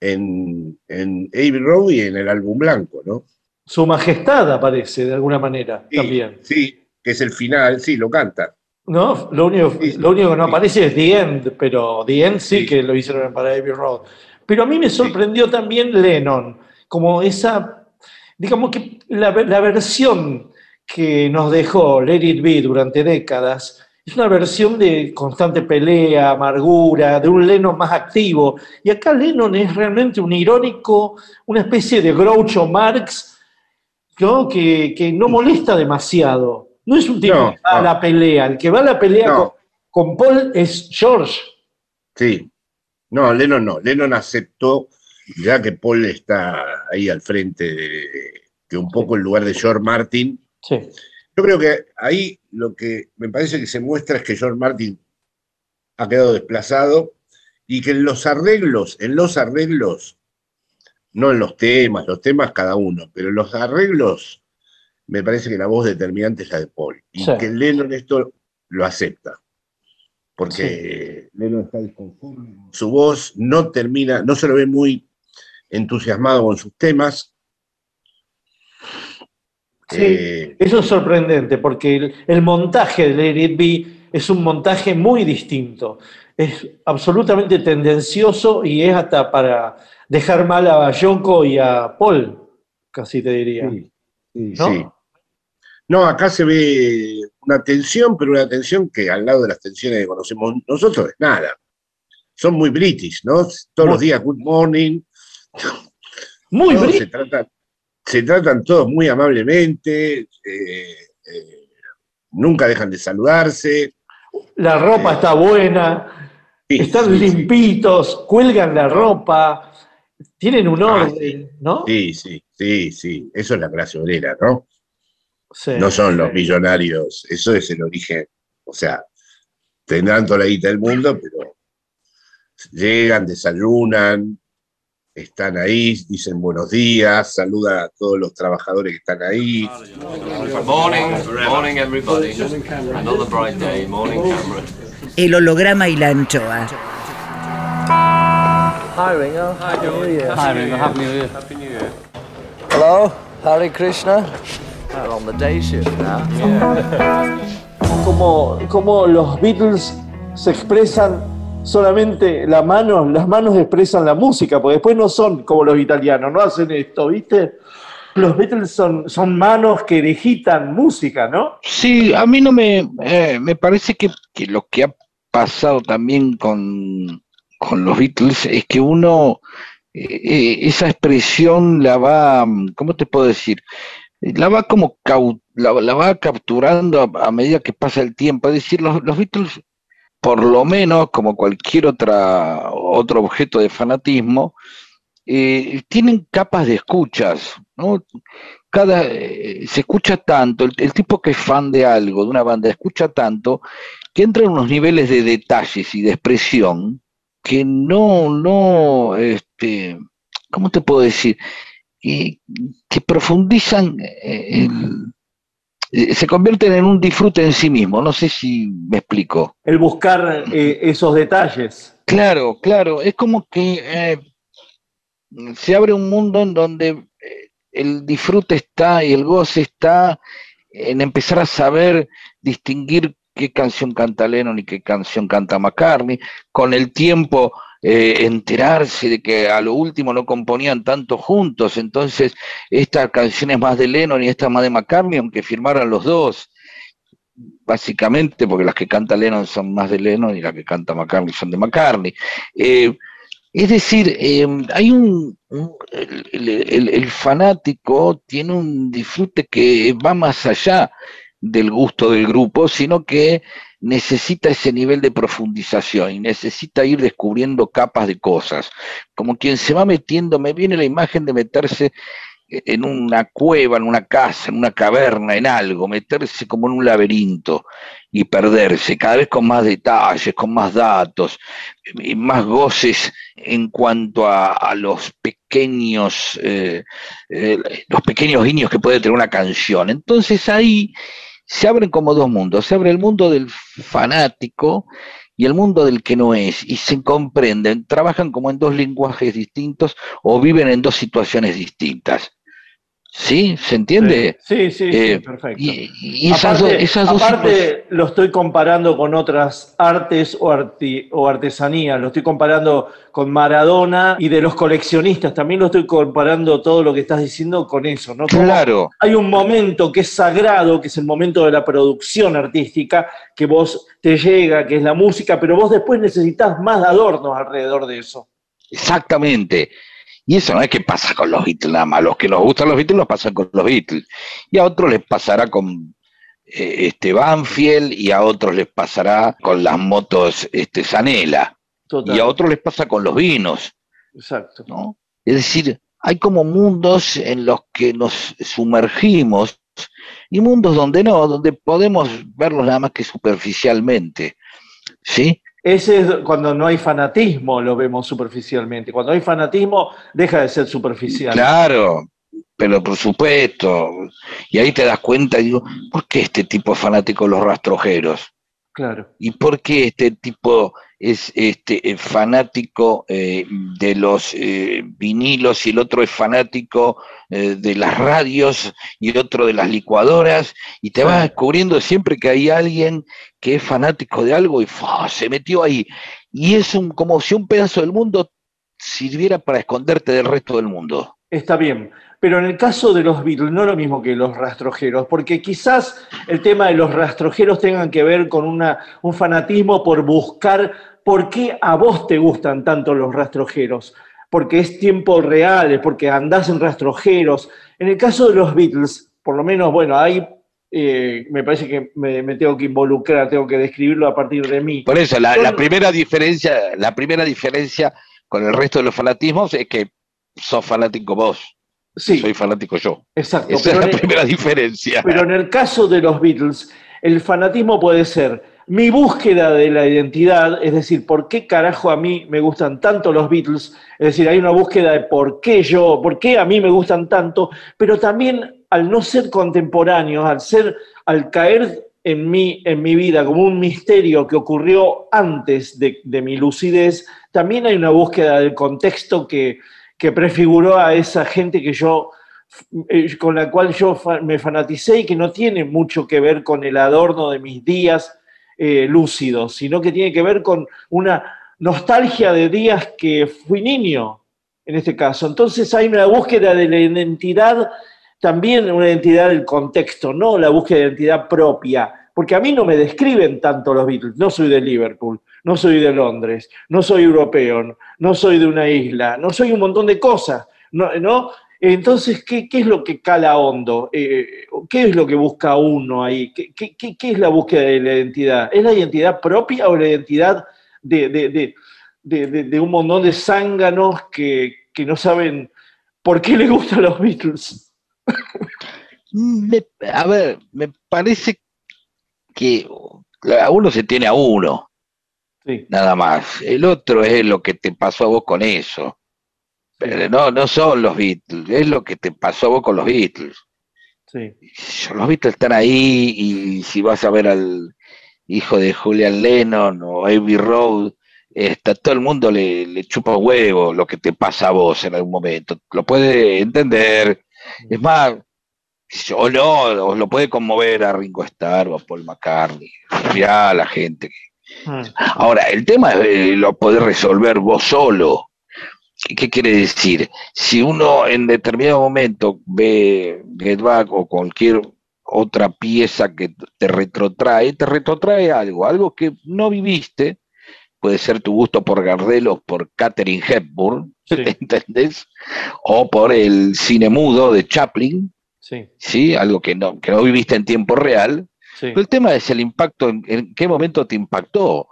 en, en Abbey Road y en el álbum blanco, ¿no? Su majestad aparece de alguna manera también. Sí, que es el final, sí, lo canta. ¿No? Lo único, lo único que no aparece es The End, pero The End sí, que lo hicieron para Abbey Road. Pero a mí me sorprendió también Lennon, como esa, digamos que la, la versión que nos dejó Let It Be durante décadas es una versión de constante pelea, amargura, de un Lennon más activo. Y acá Lennon es realmente un irónico, una especie de Groucho Marx, ¿no? Que, que no molesta demasiado. No es un tipo No, que va a la pelea. El que va a la pelea No. con, con Paul es George. Sí. No, Lennon no. Lennon aceptó, ya que Paul está ahí al frente, de, que un poco en lugar de George Martin. Sí. Yo creo que ahí lo que me parece que se muestra es que George Martin ha quedado desplazado y que en los arreglos, en los arreglos, no en los temas, los temas cada uno, pero en los arreglos me parece que la voz determinante es la de Paul. Y Sí. que Lennon esto lo acepta. Porque Lennon está disconforme. con Su voz no termina, no se lo ve muy entusiasmado con sus temas. Sí, Eh, eso es sorprendente porque el, el montaje de Let It Be es un montaje muy distinto. Es absolutamente tendencioso y es hasta para dejar mal a Yoko y a Paul, casi te diría. Sí, ¿No? sí. No, acá se ve una tensión, pero una tensión que al lado de las tensiones que conocemos nosotros es nada. Son muy british, ¿no? Todos los días, good morning. Muy se british. tratan, se tratan todos muy amablemente, eh, eh, nunca dejan de saludarse. La ropa está buena, están sí, sí. limpitos, cuelgan la ropa, tienen un Ah, orden, ¿no? Sí, sí, sí, sí. Eso es la clase obrera, ¿no? Sí, no son los millonarios, eso es el origen. O sea, tendrán toda la guita del mundo, pero llegan, desayunan, están ahí, dicen buenos días, saludan a todos los trabajadores que están ahí. Morning, morning everybody. Another bright day. Morning, Cameron. El holograma y la anchoa. Hi, Ringo. Happy New Year. Hi, Ringo. Happy New Year. Hello, Hare Krishna. On the day shift now. *laughs* Como, como los Beatles se expresan solamente la mano, las manos expresan la música, porque después no son como los italianos, no hacen esto, ¿viste? Los Beatles son, son manos que digitan música, ¿no? Sí, a mí no me, eh, me parece que, que lo que ha pasado también con, con los Beatles es que uno, eh, eh, esa expresión la va, ¿cómo te puedo decir? La va como la, va capturando a, medida que pasa el tiempo. Es decir, los, los Beatles, por lo menos, como cualquier otra, otro objeto de fanatismo, eh, tienen capas de escuchas, ¿no? Cada, eh, se escucha tanto, el, el tipo que es fan de algo, de una banda, escucha tanto, que entra en unos niveles de detalles y de expresión que no, no, este, ¿cómo te puedo decir? Y que profundizan, eh, el- eh, se convierten en un disfrute en sí mismo, no sé si me explico. El buscar eh, esos detalles. Claro, claro, es como que eh, se abre un mundo en donde eh, el disfrute está y el goce está en empezar a saber distinguir qué canción canta Lennon y qué canción canta McCartney, con el tiempo eh, enterarse de que a lo último no componían tanto juntos, entonces esta canción es más de Lennon y esta más de McCartney, aunque firmaran los dos básicamente porque las que canta Lennon son más de Lennon y las que canta McCartney son de McCartney. Eh, es decir, eh, hay un, el fanático tiene un disfrute que va más allá del gusto del grupo, sino que necesita ese nivel de profundización y necesita ir descubriendo capas de cosas. Como quien se va metiendo, me viene la imagen de meterse en una cueva, en una casa, en una caverna, en algo, meterse como en un laberinto y perderse, cada vez con más detalles, con más datos, y más goces en cuanto a, los pequeños, eh, eh, los pequeños guiños que puede tener una canción. Entonces ahí se abren como dos mundos, se abre el mundo del fanático y el mundo del que no es, y se comprenden, trabajan como en dos lenguajes distintos o viven en dos situaciones distintas. ¿Sí? ¿Se entiende? Sí, sí, sí, Eh, perfecto. Y, y esas, aparte, do- esas dos aparte, lo estoy comparando con otras artes o, arti- o artesanías, lo estoy comparando con Maradona y de los coleccionistas, también lo estoy comparando todo lo que estás diciendo con eso, ¿no? Como Claro. Hay un momento que es sagrado, que es el momento de la producción artística, que vos te llega, que es la música, pero vos después necesitas más adornos alrededor de eso. Exactamente. Y eso no es que pasa con los Beatles nada más. Los que nos gustan los Beatles los pasan con los Beatles. Y a otros les pasará con eh, este Banfield y a otros les pasará con las motos este Zanela. Total. Y a otros les pasa con los vinos. Exacto. ¿no? Es decir, hay como mundos en los que nos sumergimos y mundos donde no, donde podemos verlos nada más que superficialmente. ¿Sí? Ese es cuando no hay fanatismo, lo vemos superficialmente. Cuando hay fanatismo, deja de ser superficial. Claro, pero por supuesto. Y ahí te das cuenta, digo, ¿por qué este tipo es fanático de los rastrojeros? Claro. ¿Y por qué este tipo es este, eh, fanático eh, de los eh, vinilos y el otro es fanático eh, de las radios y el otro de las licuadoras y te vas descubriendo siempre que hay alguien que es fanático de algo y se metió ahí. Y es un, como si un pedazo del mundo sirviera para esconderte del resto del mundo. Está bien. Pero en el caso de los Beatles, no es lo mismo que los rastrojeros, porque quizás el tema de los rastrojeros tengan que ver con una, un fanatismo por buscar por qué a vos te gustan tanto los rastrojeros. Porque es tiempo real, porque andás en rastrojeros. En el caso de los Beatles, por lo menos, bueno, ahí eh, me parece que me, me tengo que involucrar, tengo que describirlo a partir de mí. Por eso, la, primera diferencia, la primera diferencia con el resto de los fanatismos es que sos fanático vos. Sí. Soy fanático yo. Exacto. Esa es la el- primera diferencia. Pero en el caso de los Beatles, el fanatismo puede ser mi búsqueda de la identidad, es decir, por qué carajo a mí me gustan tanto los Beatles, es decir, hay una búsqueda de por qué yo, por qué a mí me gustan tanto, pero también al no ser contemporáneos, al ser, al caer en mí, en mi vida como un misterio que ocurrió antes de, mi lucidez, también hay una búsqueda del contexto que, que prefiguró a esa gente que yo eh, con la cual yo me fanaticé y que no tiene mucho que ver con el adorno de mis días eh, lúcidos, sino que tiene que ver con una nostalgia de días que fui niño, en este caso. Entonces hay una búsqueda de la identidad, también una identidad del contexto, no la búsqueda de identidad propia, porque a mí no me describen tanto los Beatles, no soy de Liverpool, no soy de Londres, no soy europeo, no soy de una isla, no soy un montón de cosas, ¿no? ¿no? Entonces, ¿qué, qué es lo que cala hondo? Eh, ¿Qué es lo que busca uno ahí? ¿Qué, qué- qué- es la búsqueda de la identidad? ¿Es la identidad propia o la identidad de, de- de- de- de- de un montón de zánganos que, que no saben por qué les gustan los Beatles? Me- a ver, me parece que a uno se tiene a uno, Sí. nada más. El otro es lo que te pasó a vos con eso. Pero no, no son los Beatles, es lo que te pasó a vos con los Beatles. Sí. Los Beatles están ahí y si vas a ver al hijo de Julian Lennon o Abbey Road, está, todo el mundo le, le chupa huevo lo que te pasa a vos en algún momento. Lo puede entender. Es más, o no, o lo puede conmover a Ringo Starr o a Paul McCartney. Mirá a la gente. Ahora, el tema es, eh, lo podés resolver vos solo. ¿Qué, qué quiere decir? Si uno en determinado momento ve Get Back o cualquier otra pieza que te retrotrae, te retrotrae algo, algo que no viviste, puede ser tu gusto por Gardel o por Catherine Hepburn, *laughs* ¿entendés? O por el cine mudo de Chaplin, Sí. ¿sí? Algo que no, que no viviste en tiempo real. Sí. Pero el tema es el impacto, en, en qué momento te impactó.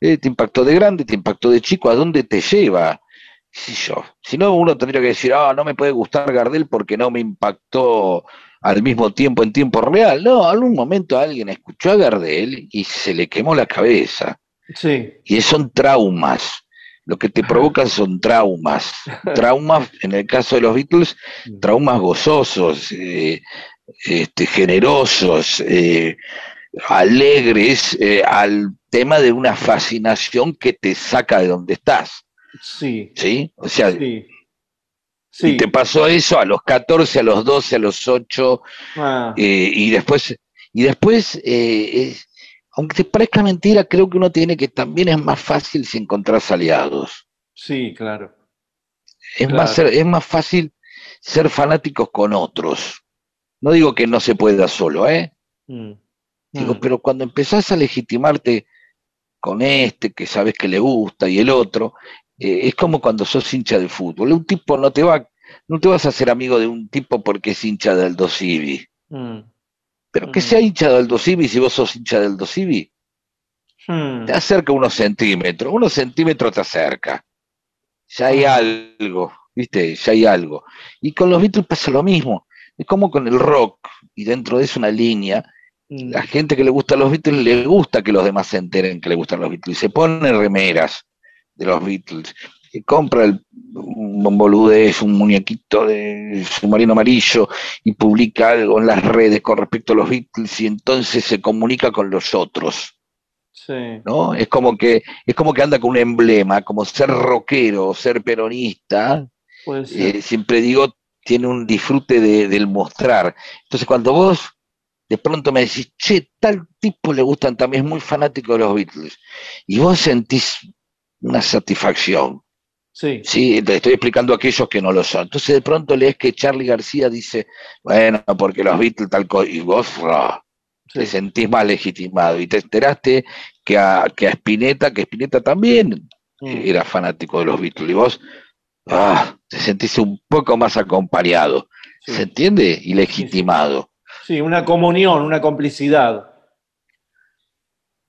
Eh, ¿Te impactó de grande? ¿Te impactó de chico? ¿A dónde te lleva? Si yo, si no, uno tendría que decir, ah, no me puede gustar Gardel porque no me impactó al mismo tiempo en tiempo real. No, en algún momento alguien escuchó a Gardel y se le quemó la cabeza. Sí. Y son traumas. Lo que te provocan son traumas. *laughs* Traumas, en el caso de los Beatles, traumas gozosos, eh, este, generosos, eh, alegres, eh, al tema de una fascinación que te saca de donde estás. Sí. ¿Sí? O sea, Sí. y te pasó eso a los 14, a los 12, a los 8, Ah, eh, y después, y después eh, es- aunque te parezca mentira, creo que uno tiene que también es más fácil si encontrás aliados. sí, claro. Es, Claro. más, ser- es más fácil ser fanáticos con otros. No digo que no se pueda solo, ¿eh? Mm. Digo, pero cuando empezás a legitimarte con este que sabes que le gusta y el otro, eh, es como cuando sos hincha de fútbol. Un tipo no te va, no te vas a hacer amigo de un tipo porque es hincha del Dosivi. Mm. Pero que sea hincha del Dosivi si vos sos hincha del Dosivi, Mm. te acerca unos centímetros, unos centímetros te acerca. Ya hay algo, ¿viste? Ya hay algo. Y con los Beatles pasa lo mismo. Es como con el rock, y dentro de eso una línea. Mm. La gente que le gusta los Beatles le gusta que los demás se enteren que le gustan los Beatles. Y se ponen remeras de los Beatles. Compra el, un boludez, un muñequito de submarino amarillo y publica algo en las redes con respecto a los Beatles y entonces se comunica con los otros. Sí. ¿no? Es como que, es como que anda con un emblema, como ser rockero, ser peronista, eh, siempre digo, tiene un disfrute de- del mostrar. Entonces, cuando vos de pronto me decís, che, tal tipo le gustan también, es muy fanático de los Beatles, y vos sentís una satisfacción. Sí. Sí, te estoy explicando a aquellos que no lo son. Entonces, de pronto lees que Charlie García dice, bueno, porque los Beatles tal cosa, y vos te sentís más legitimado, y te enteraste que a, que a Spinetta, que Spinetta también Mm. era fanático de los Beatles, y vos ah, te sentís un poco más acompañado, ¿se entiende? Y legitimado. Sí, una comunión, una complicidad.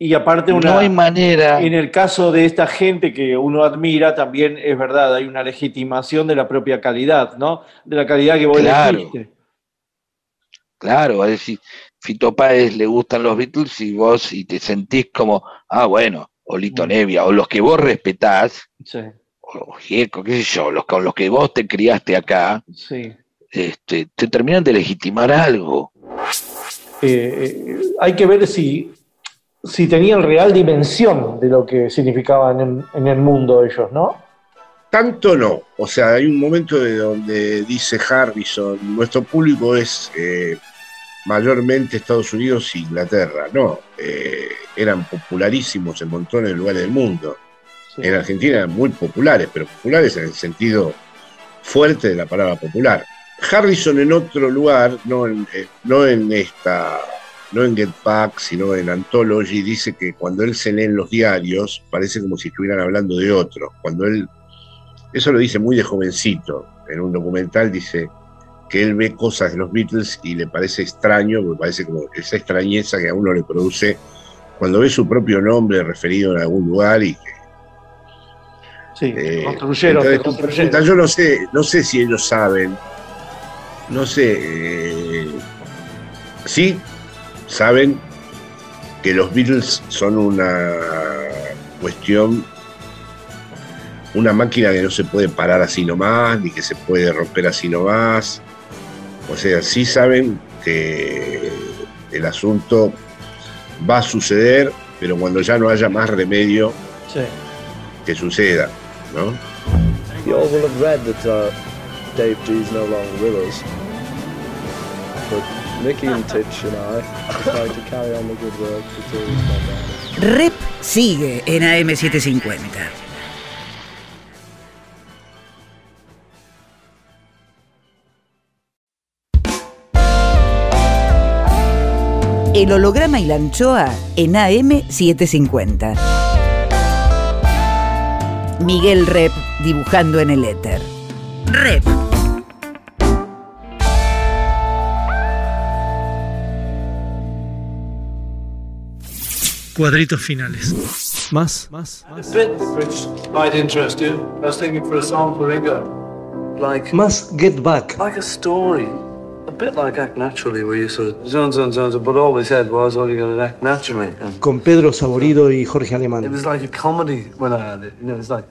Y aparte una... No hay manera. En el caso de esta gente que uno admira, también es verdad, hay una legitimación de la propia calidad, ¿no? De la calidad que vos Claro. elegiste. Claro, es decir, Fito Páez le gustan los Beatles y vos y te sentís como, ah, bueno, o Lito Nevia, o los que vos respetás, Sí, o Gieco, qué sé yo, los con los que vos te criaste acá, sí. este, te terminan de legitimar algo. Eh, eh, hay que ver si, si tenían real dimensión de lo que significaban en, en el mundo ellos, ¿no? Tanto no. O sea, hay un momento de donde dice Harrison, nuestro público es eh, mayormente Estados Unidos e Inglaterra. No, eh, eran popularísimos en montones de lugares del mundo. En Argentina eran muy populares, pero populares en el sentido fuerte de la palabra popular. Harrison en otro lugar, no en, eh, no en esta, no en Get Back, sino en Anthology, dice que cuando él se lee en los diarios, parece como si estuvieran hablando de otro. Cuando él, eso lo dice muy de jovencito, en un documental dice que él ve cosas de los Beatles y le parece extraño, porque parece como esa extrañeza que a uno le produce cuando ve su propio nombre referido en algún lugar y que Sí, eh, construyeron, entonces, construyeron. pregunta, yo no sé, no sé si ellos saben, no sé, eh, sí saben que los Beatles son una cuestión, una máquina que no se puede parar así nomás, ni que se puede romper así nomás. O sea, sí saben que el asunto va a suceder, pero cuando ya no haya más remedio Sí. que suceda, ¿no? You all will have read that uh, Dave G's no longer with us. But Mickey and Titch and I decided to carry on the good work. Rep sigue en AM750. El holograma y la anchoa en AM750. Miguel Rep dibujando en el éter. Rep. Cuadritos finales. Más, más. A bit which might interest you. I was thinking for a song for Ringo. Like Más Get Back. like a story. A bit like Act Naturally, where you sort of zone, zone, zone, zone, but all they said was, oh, you got to act naturally. And Con Pedro Saborido y Jorge it Alemán. was like a comedy when I had it. You know, it's like.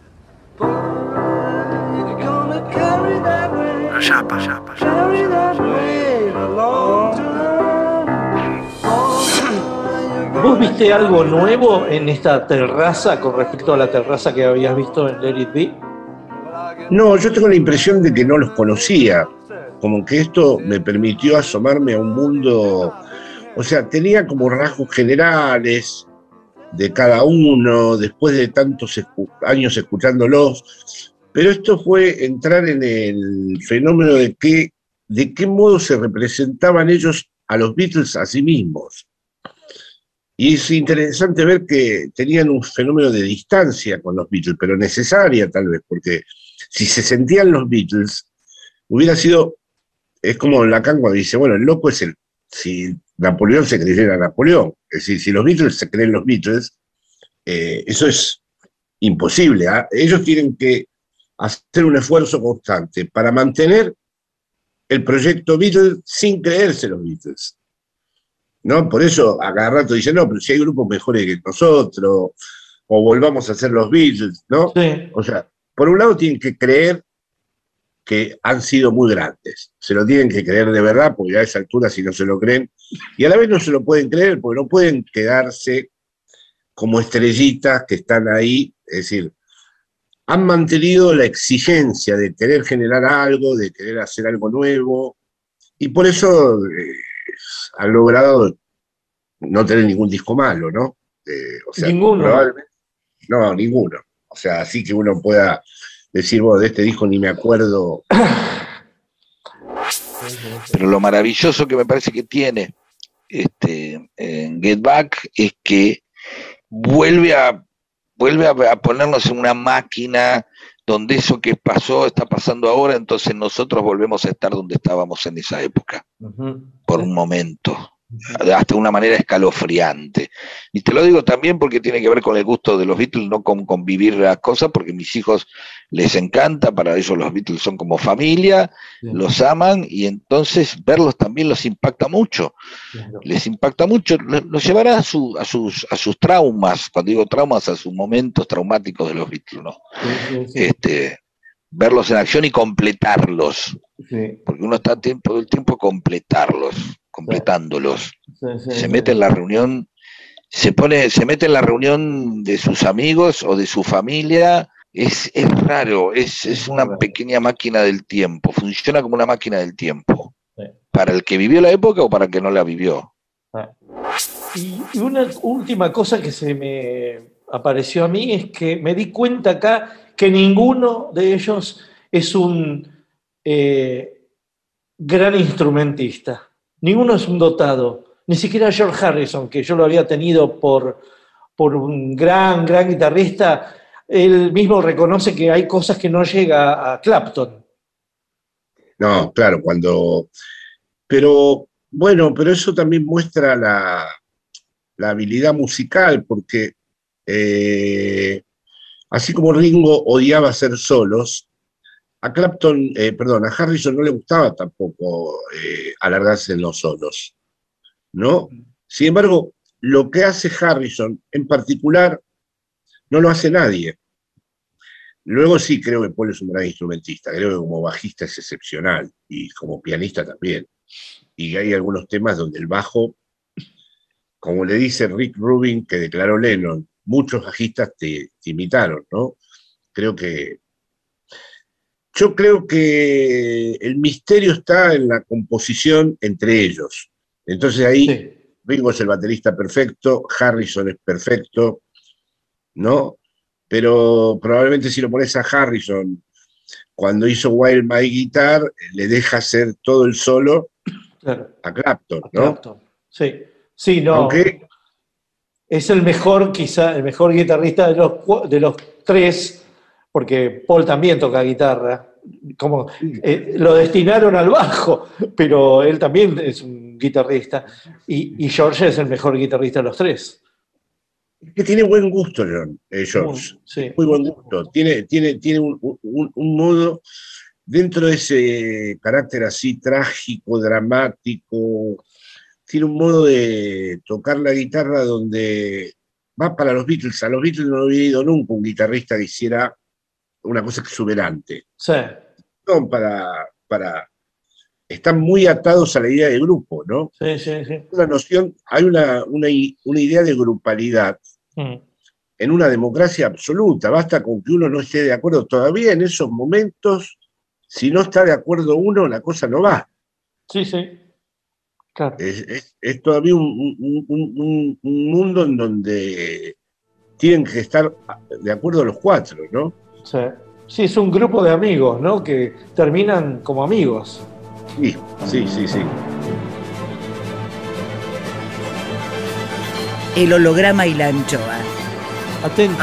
¿Vos viste algo nuevo en esta terraza con respecto a la terraza que habías visto en Let It? No, yo tengo la impresión de que no los conocía. Como que esto me permitió asomarme a un mundo. O sea, tenía como rasgos generales de cada uno, después de tantos años escuchándolos. Pero esto fue entrar en el fenómeno de que, de qué modo se representaban ellos a los Beatles a sí mismos. Y es interesante ver que tenían un fenómeno de distancia con los Beatles, pero necesaria tal vez, porque si se sentían los Beatles, hubiera sido, es como Lacan cuando dice, bueno, el loco es el, si Napoleón se creyera Napoleón, es decir, si los Beatles se creen los Beatles, eh, eso es imposible. ¿ah? Ellos tienen que hacer un esfuerzo constante para mantener el proyecto Beatles sin creerse los Beatles. ¿No? Por eso a cada rato dicen, no, pero si hay grupos mejores que nosotros, o volvamos a ser los Beatles, ¿no? O sea, por un lado tienen que creer que han sido muy grandes, se lo tienen que creer de verdad, porque a esa altura si no se lo creen, y a la vez no se lo pueden creer, porque no pueden quedarse como estrellitas que están ahí, es decir, han mantenido la exigencia de querer generar algo, de querer hacer algo nuevo, y por eso eh, han logrado no tener ningún disco malo, ¿no? Eh, o sea, Ninguno. probablemente- no, ninguno. O sea, así que uno pueda decir, vos, de este disco ni me acuerdo. Pero lo maravilloso que me parece que tiene este, en Get Back es que vuelve a, vuelve a, a ponernos en una máquina donde eso que pasó está pasando ahora, entonces nosotros volvemos a estar donde estábamos en esa época, por un momento, hasta una manera escalofriante. Y te lo digo también porque tiene que ver con el gusto de los Beatles, no con convivir las cosas, porque mis hijos les encanta, para ellos los Beatles son como familia, los aman y entonces verlos también los impacta mucho. Les impacta mucho, lo- los llevará a, su- a sus, a sus traumas, cuando digo traumas, a sus momentos traumáticos de los Beatles, ¿no? Este, verlos en acción y completarlos, porque uno está tiempo, todo el tiempo completarlos, completándolos. Se mete en la reunión, se pone, se mete en la reunión de sus amigos o de su familia. Es, es raro, es, es una pequeña máquina del tiempo, funciona como una máquina del tiempo. Para el que vivió la época o para el que no la vivió. Y, y una última cosa que se me apareció a mí es que me di cuenta acá que ninguno de ellos es un eh, gran instrumentista. Ninguno es un dotado. Ni siquiera George Harrison, que yo lo había tenido por, por un gran, gran guitarrista, él mismo reconoce que hay cosas que no llega a Clapton. No, claro, cuando. Pero bueno, pero eso también muestra la, la habilidad musical, porque eh, así como Ringo odiaba hacer solos, a Clapton, eh, perdón, a Harrison no le gustaba tampoco eh, alargarse en los solos, ¿no? Sin embargo, lo que hace Harrison en particular no lo hace nadie. Luego sí creo que Paul es un gran instrumentista, creo que como bajista es excepcional y como pianista también. Y hay algunos temas donde el bajo, como le dice Rick Rubin, que declaró Lennon, muchos bajistas te, te imitaron, ¿no? Creo que... Yo creo que el misterio está en la composición entre ellos. Entonces ahí Ringo es el baterista perfecto, Harrison es perfecto, ¿no? Pero probablemente si lo pones a Harrison cuando hizo Wild My Guitar, le deja hacer todo el solo Claro. a Clapton, ¿no? Clapton. Sí, sí, no. Aunque- Es el mejor, quizá, el mejor guitarrista de los, de los tres, porque Paul también toca guitarra. Como, eh, lo destinaron al bajo, pero él también es un guitarrista. Y, y George es el mejor guitarrista de los tres. que tiene buen gusto, John, eh, George. Sí. Muy buen gusto. Tiene, tiene, tiene un, un- un modo, dentro de ese carácter así trágico, dramático, tiene un modo de tocar la guitarra donde va para los Beatles. A los Beatles no había ido nunca un guitarrista que hiciera una cosa exuberante. Sí. Son para, para. Están muy atados a la idea de grupo, ¿no? Sí, sí, sí. Una noción, hay una, una, una idea de grupalidad Mm. en una democracia absoluta. Basta con que uno no esté de acuerdo. Todavía en esos momentos, si no está de acuerdo uno, la cosa no va. Sí, sí. Claro. Es, es- es todavía un- un- un- un mundo en donde tienen que estar de acuerdo los cuatro, ¿no? Sí. Sí, es un grupo de amigos, ¿no? Que terminan como amigos. Sí, sí, sí, sí. El holograma y la anchoa. Atenti.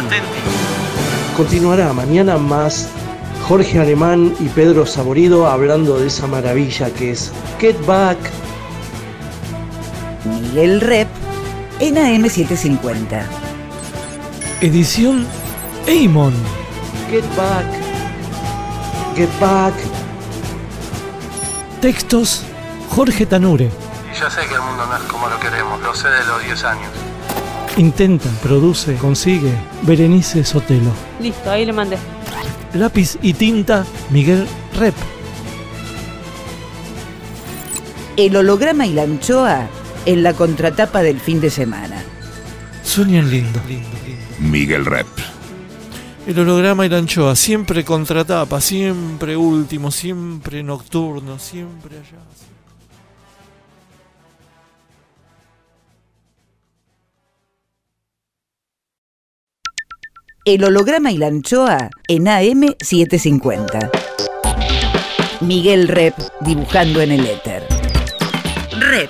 Continuará mañana más Jorge Alemán y Pedro Saborido hablando de esa maravilla que es Get Back. Miguel Rep en AM750. Edición Eimon. Get Back. Get Back. Textos Jorge Tanure. Y ya sé que el mundo no es como lo queremos, lo sé de los 10 años. Intenta, produce, consigue Berenice Sotelo. Listo, ahí le mandé. Lápiz y tinta Miguel Rep. El holograma y la anchoa en la contratapa del fin de semana. Sueñan lindo. Miguel Rep. El holograma y la anchoa, siempre contratapa, siempre último, siempre nocturno, siempre allá. El holograma y la anchoa en AM750. Miguel Rep dibujando en el éter. Rep.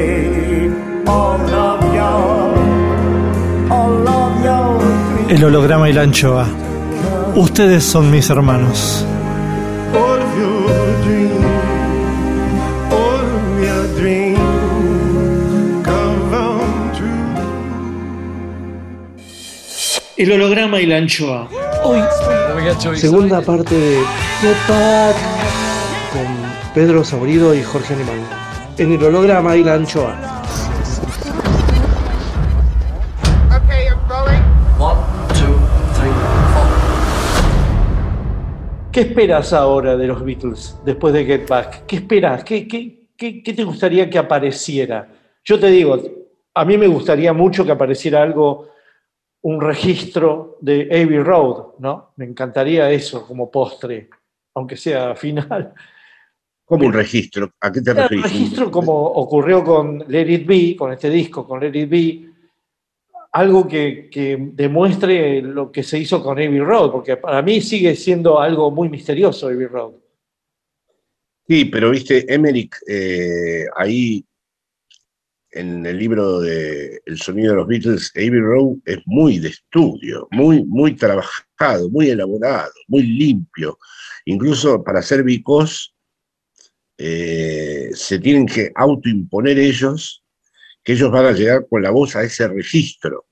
El holograma y la anchoa. Ustedes son mis hermanos. El holograma y la anchoa. Hoy, segunda parte de Back con Pedro Saurido y Jorge Animal. En el holograma y la anchoa. ¿Qué esperas ahora de los Beatles después de Get Back? ¿Qué esperas? ¿Qué, qué, qué, qué te gustaría que apareciera? Yo te digo, a mí me gustaría mucho que apareciera algo, un registro de Abbey Road, ¿no? Me encantaría eso como postre, aunque sea *laughs* final. Como un registro. ¿A qué te Un referís? registro como ocurrió con Let It Be, con este disco, con Let It Be, algo que, demuestre lo que se hizo con Abbey Road, porque para mí sigue siendo algo muy misterioso Abbey Road. Sí, pero viste, Emmerich, eh, ahí en el libro de El sonido de los Beatles, Abbey Road es muy de estudio, muy, muy trabajado, muy elaborado, muy limpio. Incluso para hacer bicos eh, se tienen que autoimponer ellos, que ellos van a llegar con la voz a ese registro.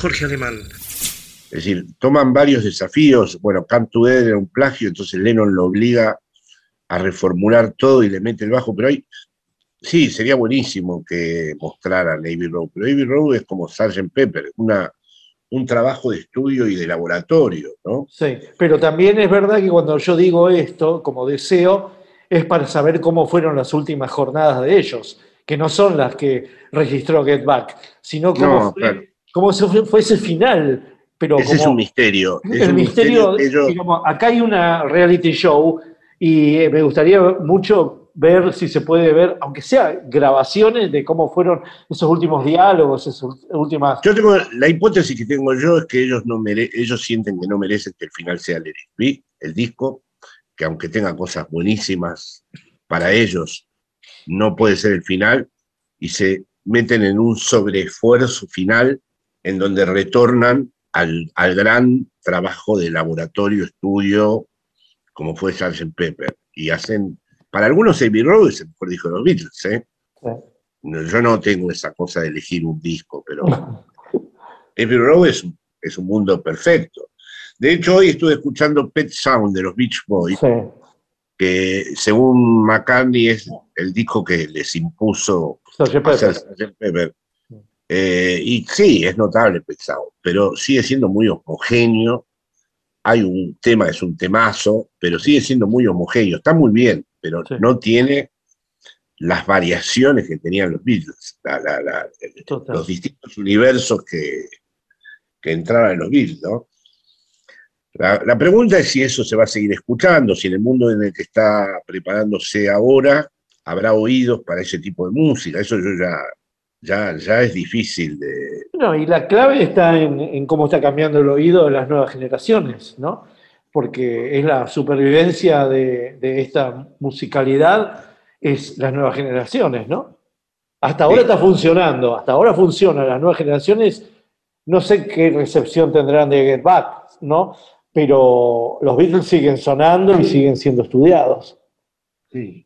Jorge Alemán. Es decir, toman varios desafíos. Bueno, Come Together era un plagio, entonces Lennon lo obliga a reformular todo y le mete el bajo, pero hay, sí, sería buenísimo que mostraran Abbey Road, pero Abbey Road es como Sgt. Pepper, una, un trabajo de estudio y de laboratorio, ¿no? Sí, pero también es verdad que cuando yo digo esto, como deseo, es para saber cómo fueron las últimas jornadas de ellos, que no son las que registró Get Back, sino cómo, No, fue, claro. cómo fue, ese final. Pero Ese es un misterio. es el un misterio, que ellos- digamos, acá hay una reality show y eh, me gustaría mucho ver si se puede ver, aunque sea grabaciones de cómo fueron esos últimos diálogos, esas últimas... Yo tengo, la hipótesis que tengo yo es que ellos, no mere- ellos sienten que no merecen que el final sea Be, el disco, que aunque tenga cosas buenísimas, para ellos no puede ser el final, y se meten en un sobreesfuerzo final en donde retornan al, al gran trabajo de laboratorio, estudio, como fue Sgt. Pepper, y hacen, para algunos Abbey Road es el mejor disco de los Beatles, ¿eh? No, Yo no tengo esa cosa de elegir un disco, pero *laughs* Abbey Road es, un- es un mundo perfecto. De hecho, hoy estuve escuchando Pet Sound de los Beach Boys, que según McCartney es el disco que les impuso Pepper. Eh, y sí, es notable Sound, pero sigue siendo muy homogéneo. Hay un tema, es un temazo, pero sigue siendo muy homogéneo. Está muy bien, pero no tiene las variaciones que tenían los Beatles, la- la- la- los distintos universos que, que entraban en los Beatles, ¿no? La, la pregunta es si eso se va a seguir escuchando, si en el mundo en el que está preparándose ahora habrá oídos para ese tipo de música. Eso yo ya, ya, ya es difícil de... No, y la clave está en, en cómo está cambiando el oído de las nuevas generaciones, ¿no? Porque es la supervivencia de, de esta musicalidad, es las nuevas generaciones, ¿no? Hasta ahora está funcionando, hasta ahora funciona. Las nuevas generaciones, no sé qué recepción tendrán de Get Back, ¿no? Pero los Beatles siguen sonando y siguen siendo estudiados. Sí.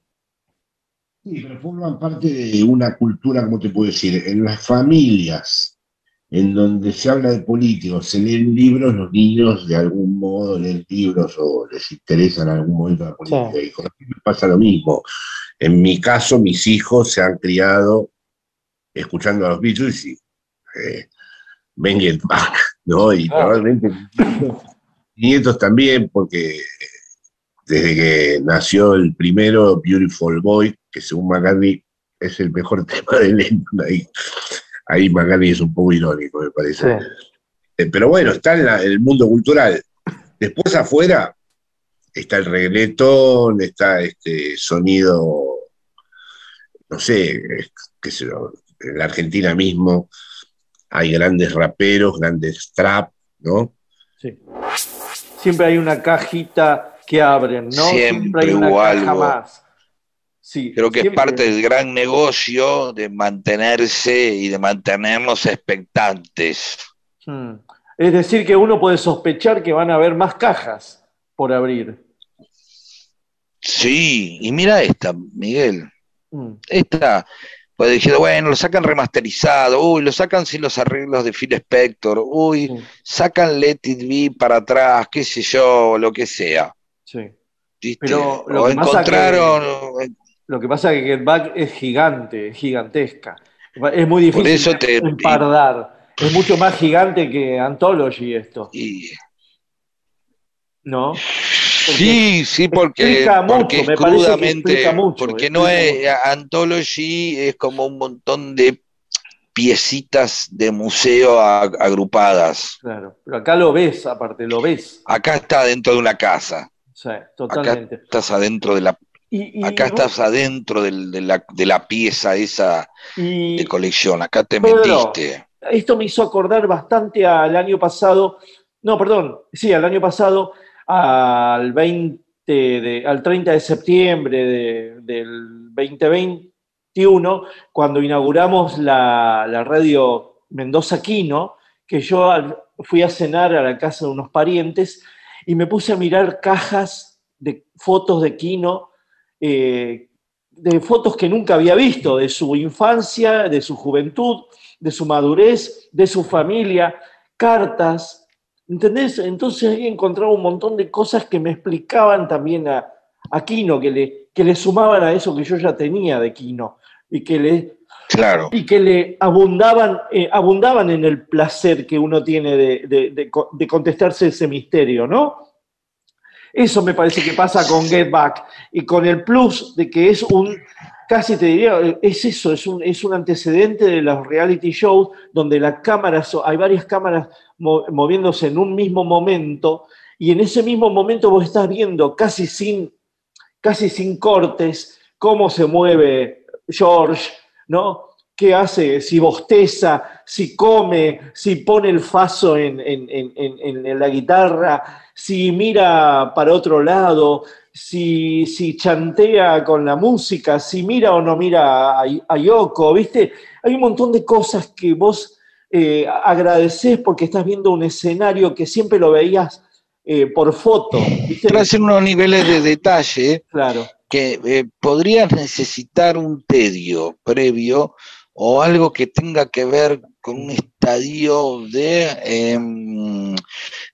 Sí, pero forman parte de una cultura, ¿cómo te puedo decir? En las familias en donde se habla de políticos, se leen libros, los niños de algún modo leen libros o les interesa en algún momento la política. Y con pasa lo mismo. En mi caso, mis hijos se han criado escuchando a los Beatles y eh, ¿no? Y probablemente mis nietos- mis nietos también, porque desde que nació el primero, Beautiful Boy, que según McCartney es el mejor *laughs* tema de Lennon, ahí, ahí McCartney es un poco irónico, me parece. Eh, Pero bueno, está en, la- en el mundo cultural. Después afuera está el reggaetón, está este sonido, no sé, qué sé yo, en la Argentina mismo hay grandes raperos, grandes trap, ¿no? Siempre hay una cajita que abren, ¿no? Siempre hay una caja más. Sí, Creo que es parte del gran negocio de mantenerse y de mantenernos expectantes. Hmm. Es decir, que uno puede sospechar que van a haber más cajas por abrir. Sí, y mira esta, Miguel. Mm. Esta, pues dijeron, bueno, lo sacan remasterizado, uy, lo sacan sin los arreglos de Phil Spector, uy, sacan Let It Be para atrás, qué sé yo, lo que sea. Sí. ¿viste? Pero lo o que encontraron, Lo que pasa es que Get Back es gigante, es gigantesca. Es muy difícil Por eso te- empardar. Es mucho más gigante que Anthology esto. ¿No? Sí, sí, porque, explica mucho, porque me parece que crudamente, explica mucho, porque no explica es Anthology, es como un montón de piecitas de museo a- agrupadas. Claro. Pero acá lo ves, aparte, lo ves. Acá está dentro de una casa, Sí, acá totalmente. estás adentro de la, Y- y- acá estás adentro del- de, la, de la pieza esa Y- de colección, acá te metiste. Esto me hizo acordar bastante al año pasado, no, perdón, sí, al año pasado, al 20 de, al 30 de septiembre de- del 2021, cuando inauguramos la, la radio Mendoza Quino, que yo al- fui a cenar a la casa de unos parientes y me puse a mirar cajas de fotos de Quino, eh, de fotos que nunca había visto, de su infancia, de su juventud, de su madurez, de su familia, cartas, ¿entendés? Entonces ahí encontraba un montón de cosas que me explicaban también a, a Quino, que le, que le sumaban a eso que yo ya tenía de Quino, y que le, Claro. y que le abundaban, eh, abundaban en el placer que uno tiene de, de- de de contestarse ese misterio, ¿no? Eso me parece que pasa con Get Back y con el plus de que es un, casi te diría, es eso, es un, es un antecedente de los reality shows donde las cámaras, hay varias cámaras mo- moviéndose en un mismo momento y en ese mismo momento vos estás viendo casi sin, casi sin cortes cómo se mueve George, ¿no? ¿Qué hace? Si bosteza, si come, si pone el faso en, en- en- en- la guitarra, si mira para otro lado, si, si chantea con la música, si mira o no mira a, a Yoko, ¿viste? Hay un montón de cosas que vos eh, agradeces porque estás viendo un escenario que siempre lo veías eh, por foto. Traen unos niveles de detalle Claro. que eh, podrías necesitar un tedio previo o algo que tenga que ver con un estadio de, em,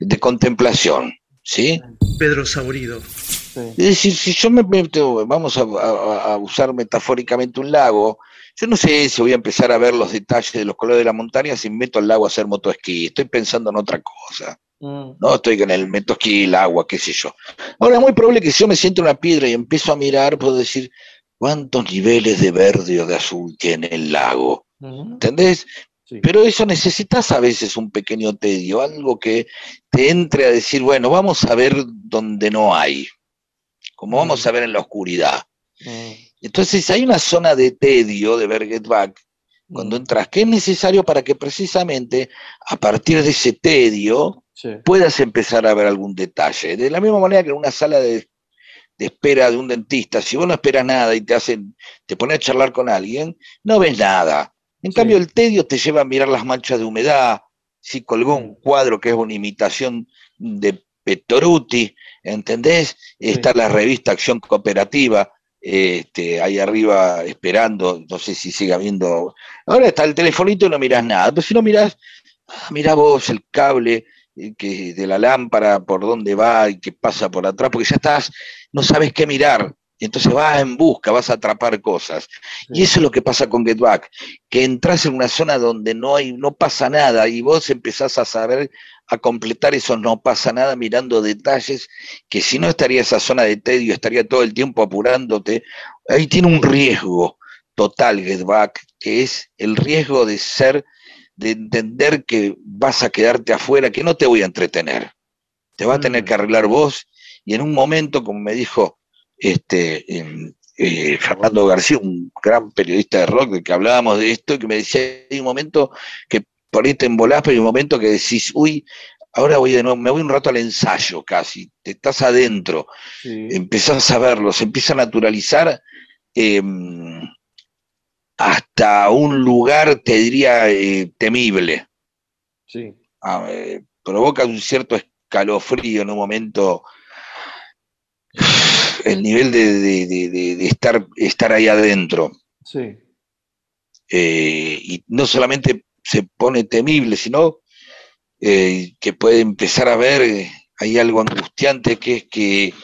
de contemplación, ¿sí? Pedro Saborido. Es decir, si yo me meto, vamos a, a- a usar metafóricamente un lago, yo no sé si voy a empezar a ver los detalles de los colores de la montaña si me meto al lago a hacer motoesquí, estoy pensando en otra cosa. No estoy con el meto esquí, el agua, qué sé yo. Ahora es muy probable que si yo me siento en una piedra y empiezo a mirar, puedo decir, cuántos niveles de verde o de azul tiene el lago. ¿Entendés? Pero eso necesitas a veces un pequeño tedio, algo que te entre a decir, bueno, vamos a ver donde no hay, como vamos a ver en la oscuridad. Entonces hay una zona de tedio de ver Get Back cuando entras, que es necesario para que precisamente a partir de ese tedio puedas empezar a ver algún detalle. De la misma manera que en una sala de, de espera de un dentista, si vos no esperas nada y te hacen, te pones a charlar con alguien, no ves nada. En cambio, el tedio te lleva a mirar las manchas de humedad. Si colgó un cuadro que es una imitación de Pettoruti, ¿entendés? Está la revista Acción Cooperativa, este, ahí arriba esperando, no sé si sigue habiendo. Ahora está el telefonito y no mirás nada, pero si no mirás, ah, mirá vos el cable eh, que de la lámpara, por dónde va y qué pasa por atrás, porque ya estás, no sabes qué mirar. Y entonces vas en busca, vas a atrapar cosas. Y eso es lo que pasa con Get Back, que entras en una zona donde no hay, no pasa nada, y vos empezás a saber, a completar eso no pasa nada, mirando detalles, que si no estaría esa zona de tedio, estaría todo el tiempo apurándote. Ahí tiene un riesgo total Get Back, que es el riesgo de ser, de entender que vas a quedarte afuera, que no te voy a entretener. Te va a tener que arreglar vos, y en un momento, como me dijo este, em, eh, Fernando García, un gran periodista de rock, de que hablábamos de esto, que me decía, hay un momento que por ahí te embolás, pero hay un momento que decís, uy, ahora voy de nuevo, me voy un rato al ensayo casi, te estás adentro, empezás a verlo, se empieza a naturalizar em, hasta un lugar, te diría, eh, temible. Sí. Ah, eh, provoca un cierto escalofrío en un momento el nivel de, estar, estar ahí adentro. Sí. Eh, y no solamente se pone temible, sino eh, que puede empezar a ver, eh, hay algo angustiante que es que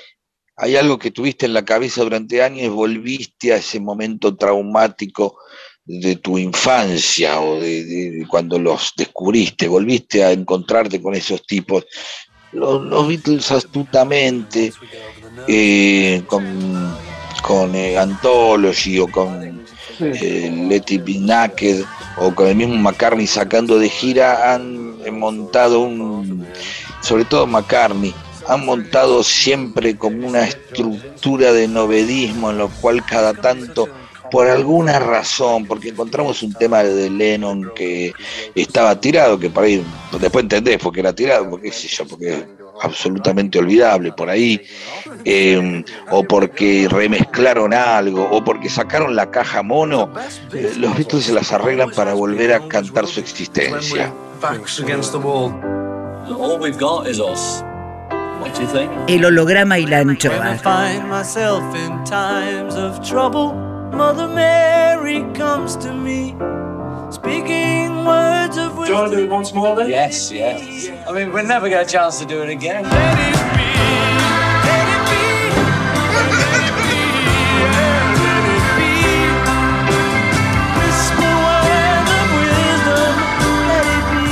hay algo que tuviste en la cabeza durante años, volviste a ese momento traumático de tu infancia o de, cuando los descubriste, volviste a encontrarte con esos tipos. Los, los Beatles astutamente eh, con, con eh, Anthology o con eh, Let It Be Naked o con el mismo McCartney sacando de gira han montado un, sobre todo McCartney, han montado siempre como una estructura de novedismo en lo cual cada tanto por alguna razón, porque encontramos un tema de Lennon que estaba tirado, que por ahí después entendés porque era tirado, porque qué sé yo, porque absolutamente olvidable por ahí, eh, o porque remezclaron algo, o porque sacaron la caja mono, eh, los Beatles se las arreglan para volver a cantar su existencia. El holograma y la anchoa. Mother Mary comes to me, speaking words of wisdom. Do you want to do it once more then? Yes, yes. I mean, we'll never get a chance to do it again.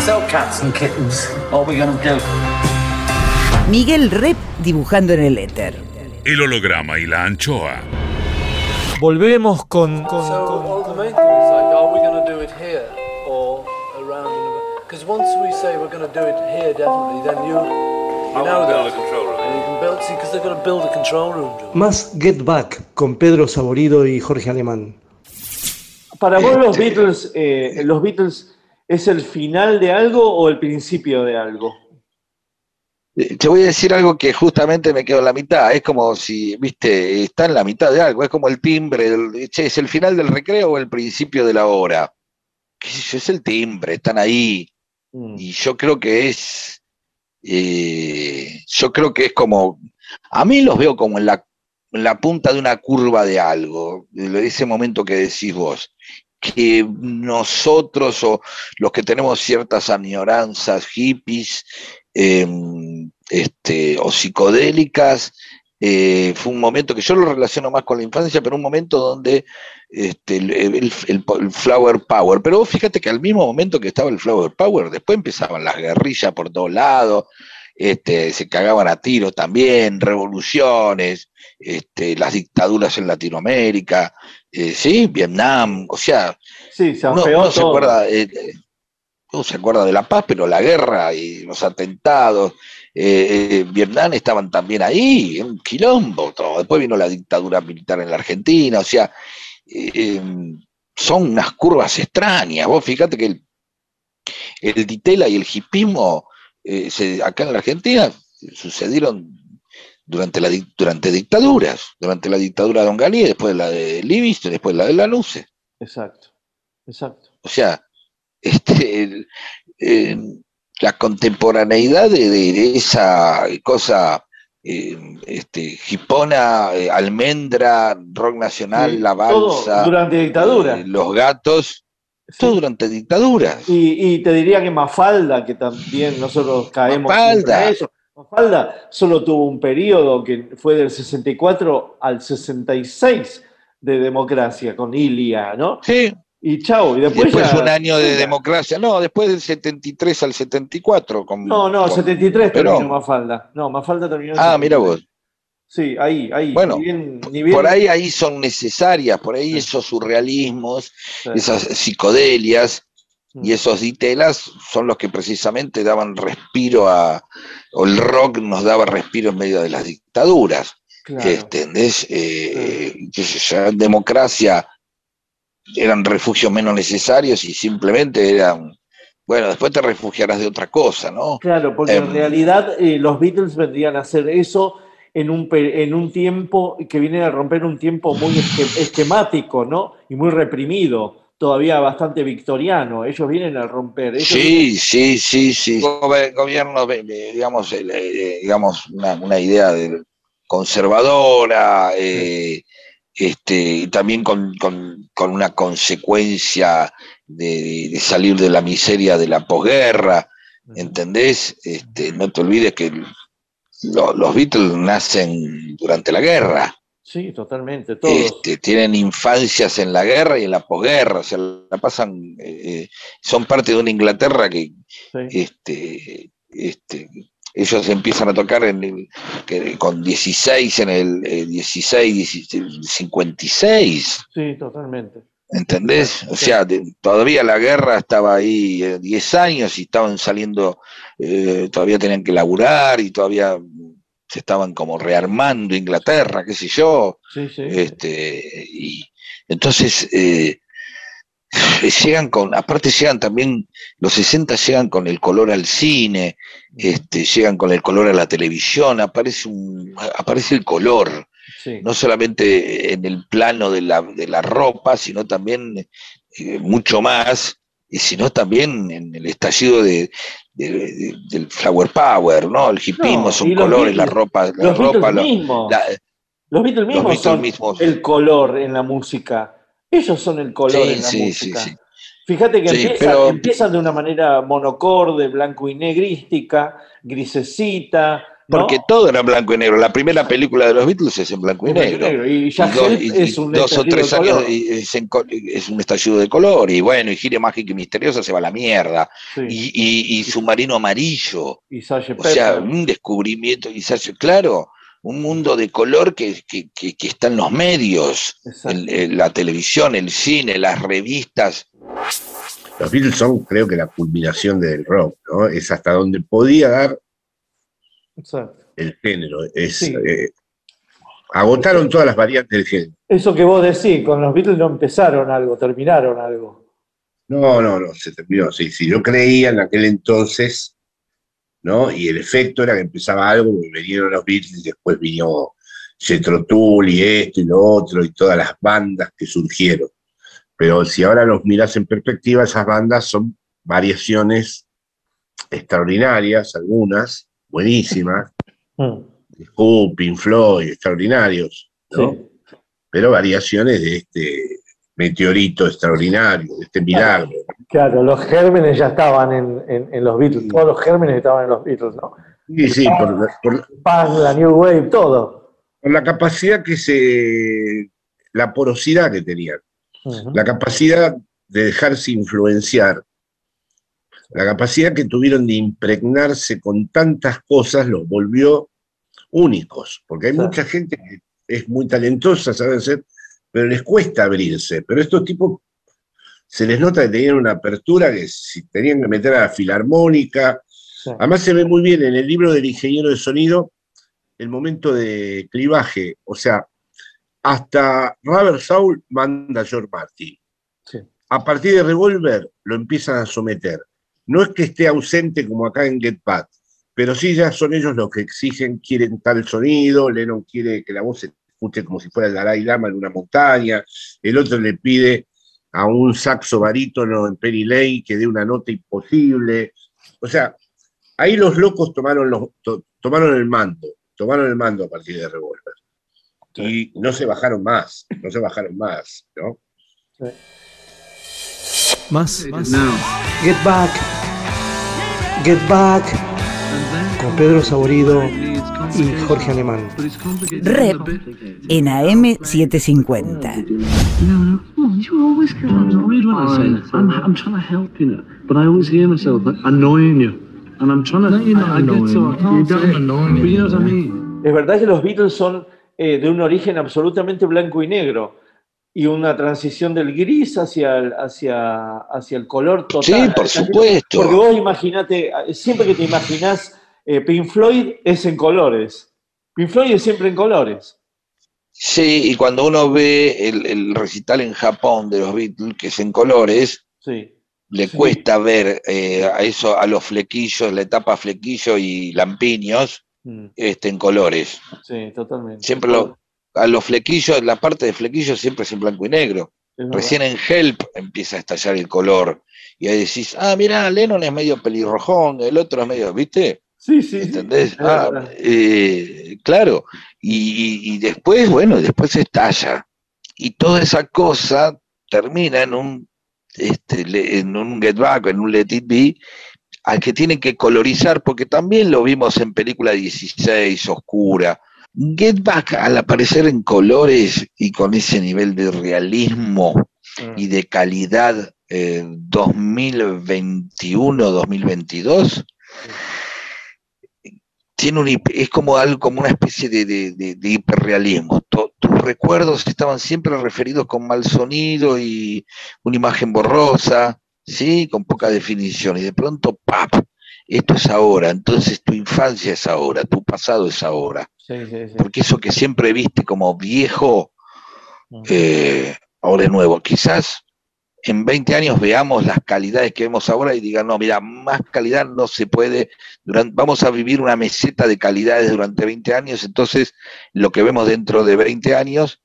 Sell cats and kittens. What are we gonna do? Miguel Rep dibujando en el éter. El holograma y la anchoa. Volvemos con, con, So con- once we say we're going to do it here, definitely, then you you know that. And you can build, see, because they're going to build a control room. Joe. Más Get Back con Pedro Saborido y Jorge Alemán. Para vos los Beatles, eh, los Beatles es el final de algo o el principio de algo. Eh, Te voy a decir algo que justamente me quedo en la mitad. Es como si, viste, está en la mitad de algo. Es como el timbre. che, ¿Es el final del recreo o el principio de la hora? ¿Qué sé yo? Es el timbre, están ahí. Y yo creo que es. eh, yo creo que es como. A mí los veo como en la, en la punta de una curva de algo. De ese momento que decís vos. Que nosotros o los que tenemos ciertas añoranzas hippies eh, este, o psicodélicas. eh, fue un momento que yo lo relaciono más con la infancia, pero un momento donde este, el, el- el- el Flower Power. Pero fíjate que al mismo momento que estaba el Flower Power, después empezaban las guerrillas por todos lados. este, se cagaban a tiros también, revoluciones, este, las dictaduras en Latinoamérica, eh, sí, Vietnam, o sea, Sí, se uno se todo. acuerda, eh, uno se acuerda de la paz, pero la guerra y los atentados, eh, eh, Vietnam estaban también ahí, un quilombo, todo. después vino la dictadura militar en la Argentina, o sea, eh, son unas curvas extrañas. Vos fíjate que el, el Ditela y el hipismo eh, se- acá en la Argentina sucedieron durante, la, durante dictaduras, durante la dictadura de Don Galí, después la de Livingston, después la de Lanusse. Exacto, exacto. O sea, este, el- eh, la contemporaneidad de, de- de esa cosa eh, este, hipona, eh, almendra, rock nacional, Sí, la balsa, durante dictadura. eh, los gatos, todo durante dictaduras. Y, y te diría que Mafalda, que también nosotros caemos Mafalda. en eso. Mafalda solo tuvo un periodo que fue del 64 al 66 de democracia con Ilia, ¿no? Sí. Y chau, y Y después, ya- un año de democracia, no, después del 73 al 74. Con, No, no, con 73 Perón. terminó Mafalda. No, Mafalda terminó Ah, mira 73. vos. Sí, ahí, ahí. Bueno, ni bien- ni bien- Por ahí, ahí son necesarias, por ahí esos surrealismos, esas psicodelias Mm. y esos ditelas son los que precisamente daban respiro a, o el rock nos daba respiro en medio de las dictaduras. Claro. ¿Entendés? Eh, democracia eran refugios menos necesarios y simplemente eran, bueno, después te refugiarás de otra cosa, ¿no? Claro, porque en Em, realidad eh, los Beatles vendrían a hacer eso en un, en un tiempo que viene a romper un tiempo muy esque- *laughs* esquemático, ¿no? Y muy reprimido, todavía bastante victoriano. Ellos vienen a romper. ellos Sí, sí, sí, sí. Gobierno, eh, eh, digamos, digamos una, una idea de- conservadora, eh, este, y también con, con- con una consecuencia de, de salir de la miseria de la posguerra, ¿entendés? Este, no te olvides que lo- los Beatles nacen durante la guerra. Sí, totalmente, todos. Este, tienen infancias en la guerra y en la posguerra, o sea, la pasan, eh, eh, son parte de una Inglaterra que, este, este, ellos empiezan a tocar en el- que- con 16 en el eh, 16, 16, 56, Sí, totalmente. ¿entendés? O sea, de- todavía la guerra estaba ahí eh, 10 años y estaban saliendo, eh, todavía tenían que laburar y todavía se estaban como rearmando Inglaterra, qué sé yo. Sí, sí. Este, y entonces eh, llegan con, aparte llegan también, los 60 llegan con el color al cine, este, llegan con el color a la televisión, aparece un, aparece el color, Sí. no solamente en el plano de la, de la ropa, sino también eh, mucho más, y sino también en el estallido de, de- de- del flower power, ¿no? El hipismo No, son los colores, la ropa, la los ropa, Beatles lo- mismos. la- Los Beatles mismos Beatles son mismos. el color en la música. Ellos son el color Sí, en la sí, música. sí. Fíjate que empiezan, pero- empiezan de una manera monocorde, blanco y negrística, grisecita. ¿no? Porque todo era blanco y negro. La primera película de los Beatles es en blanco y blanco y negro. negro. Y ya y- es un dos o tres de años color. y es, en co- es un estallido de color. Y bueno, y Gire Mágica y Misteriosa se va a la mierda. Y, y- y Submarino Amarillo. Y. O sea, un descubrimiento, quizás, claro, un mundo de color que, que- que- que está en los medios, el- el- la televisión, el cine, las revistas. Los Beatles son, creo que, la culminación del rock, ¿no? Es hasta donde podía dar Exacto. el género. Es, Sí. eh, agotaron todas las variantes del género. Eso que vos decís, con los Beatles no empezaron algo, terminaron algo. No, no, no, se terminó. Sí, sí, yo creía en aquel entonces, ¿no? Y el efecto era que empezaba algo, vinieron los Beatles después vino Jethro y esto y lo otro y todas las bandas que surgieron. Pero si ahora los miras en perspectiva, esas bandas son variaciones extraordinarias, algunas, buenísimas, Mm. Who, Pink Floyd, extraordinarios, ¿no? Pero variaciones de este meteorito extraordinario, de este milagro. Claro, los gérmenes ya estaban en, en- en los Beatles, todos los gérmenes estaban en los Beatles, ¿no? Sí, sí, por, por- Punk, la New Wave, todo. por la capacidad que se. la porosidad que tenían, la capacidad de dejarse influenciar La capacidad que tuvieron de impregnarse con tantas cosas los volvió únicos, porque hay mucha gente que es muy talentosa, sabe hacer, pero les cuesta abrirse. Pero estos tipos se les nota que tenían una apertura que si tenían que meter a la filarmónica. Además se ve muy bien en el libro del ingeniero de sonido el momento de clivaje, o sea, hasta Robert Saul manda a George Martin. A partir de Revolver lo empiezan a someter. No es que esté ausente como acá en Get Back, pero sí ya son ellos los que exigen, quieren tal sonido, Lennon quiere que la voz se escuche como si fuera el Dalai Lama en una montaña, el otro le pide a un saxo barítono en Penny Lane que dé una nota imposible. O sea, ahí los locos tomaron, los, to- tomaron el mando, tomaron el mando a partir de Revolver. Y no se bajaron más, no se bajaron más, ¿no? Más, más. Get Back. Get Back. Con Pedro Saborido y Jorge Alemán. Rep en AM750. No, no, you're always annoyed when I say that. I'm, I'm trying to help you know, but I always hear myself annoying you, and I'm trying to. No, you're not I, I get so I can't say it, but you know what I mean. Es verdad que los Beatles son eh, de un origen absolutamente blanco y negro y una transición del gris hacia el, hacia, hacia el color total. Sí, por supuesto. Porque vos imaginate, siempre que te imaginás eh, Pink Floyd es en colores. Pink Floyd es siempre en colores. Sí, y cuando uno ve el, el recital en Japón de los Beatles, que es en colores, Sí. le cuesta ver eh, a eso, a los flequillos, la etapa flequillo y lampiños, Mm, este, en colores. Sí, totalmente. Siempre lo, a los flequillos, la parte de flequillos siempre es en blanco y negro. Recién en Help empieza a estallar el color. Y ahí decís, ah, mira, Lennon es medio pelirrojón, el otro es medio, ¿viste? Sí, sí. ¿Entendés? Ah, eh, claro. Y, después, bueno, después estalla. Y toda esa cosa termina en un, este, en un Get Back, en un Let It Be, al que tienen que colorizar, porque también lo vimos en película 16, oscura. Get Back, al aparecer en colores y con ese nivel de realismo y de calidad eh, 2021-2022, tiene un, hip- es como algo, como una especie de, de- de- de hiperrealismo. Tus recuerdos estaban siempre referidos con mal sonido y una imagen borrosa, ¿sí? con poca definición. Y de pronto, ¡pap! Esto es ahora, entonces tu infancia es ahora, tu pasado es ahora. Sí, sí, sí. Porque eso que siempre viste como viejo, eh, ahora es nuevo. Quizás en 20 años veamos las calidades que vemos ahora y digan, no, mira, más calidad no se puede, duran- vamos a vivir una meseta de calidades durante 20 años, entonces lo que vemos dentro de 20 años,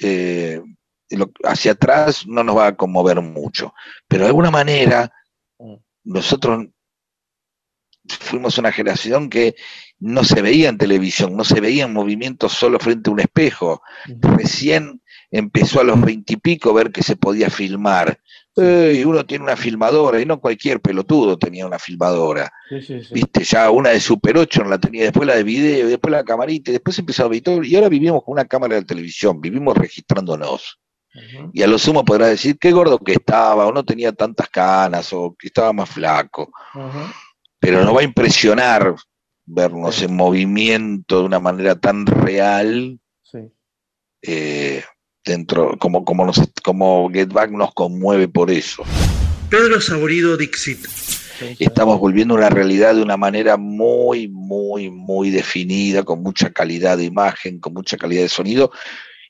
eh, lo- hacia atrás no nos va a conmover mucho. Pero de alguna manera, nosotros fuimos una generación que no se veía en televisión, no se veía en movimiento solo frente a un espejo. Recién empezó a los veintipico ver que se podía filmar. Eh, y uno tiene una filmadora, y no cualquier pelotudo tenía una filmadora. Sí, sí, sí. Viste, ya una de Super 8 no la tenía, después la de video, después la camarita, y después empezó a editar, y ahora vivimos con una cámara de televisión, vivimos registrándonos. Y a lo sumo podrás decir qué gordo que estaba, o no tenía tantas canas, o que estaba más flaco. Pero nos va a impresionar vernos en movimiento de una manera tan real Sí. eh, dentro, como, como, nos, como Get Back nos conmueve por eso. Pedro Saborido Dixit. Estamos volviendo a una realidad de una manera muy, muy, muy definida, con mucha calidad de imagen, con mucha calidad de sonido,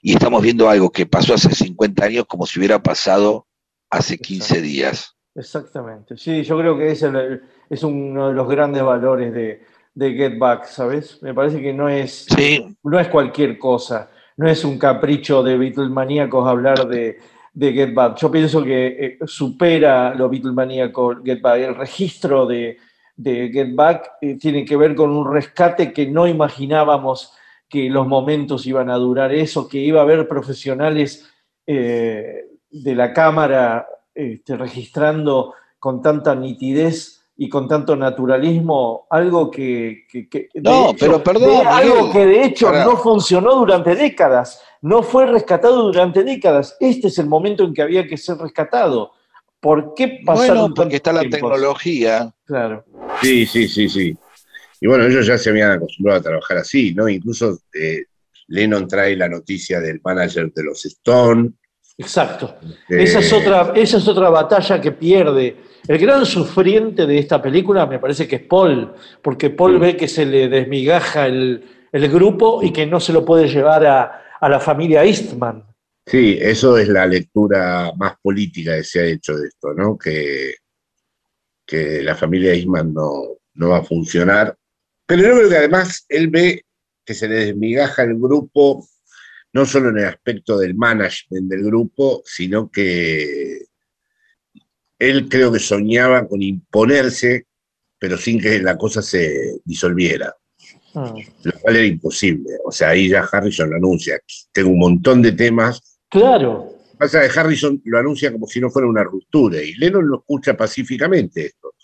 y estamos viendo algo que pasó hace 50 años como si hubiera pasado hace 15 días. Exactamente. Sí, yo creo que ese es uno de los grandes valores de, de Get Back, ¿sabes? Me parece que no es, no es cualquier cosa, no es un capricho de Beatlemaníacos hablar de, de Get Back. Yo pienso que eh, supera lo Beatlemaníaco Get Back. El registro de, de Get Back eh, tiene que ver con un rescate que no imaginábamos que los momentos iban a durar eso, que iba a haber profesionales eh, de la cámara este, registrando con tanta nitidez y con tanto naturalismo algo que, que- que- de No, hecho- pero perdón, de- algo que de hecho no funcionó durante décadas, no fue rescatado durante décadas. Este es el momento en que había que ser rescatado ¿Por qué pasaron Bueno, porque está la tiempos? tecnología. Claro. Sí, sí, sí, sí. Y bueno, ellos ya se habían acostumbrado a trabajar así, ¿no? Incluso eh, Lennon trae la noticia del manager de los Stone. Exacto. Eh, Esa, es otra, esa es otra batalla que pierde. El gran sufriente de esta película me parece que es Paul, porque Paul ve que se le desmigaja el, el grupo y que no se lo puede llevar a, a la familia Eastman. Sí, eso es la lectura más política que se ha hecho de esto, ¿no? Que, que la familia Eastman no, no va a funcionar. Pero yo creo que además él ve que se le desmigaja el grupo, no solo en el aspecto del management del grupo, sino que él creo que soñaba con imponerse, pero sin que la cosa se disolviera, lo cual era imposible. O sea, ahí ya Harrison lo anuncia. Tengo un montón de temas. Claro. Pasa que Harrison lo anuncia como si no fuera una ruptura, y Lennon lo escucha pacíficamente esto.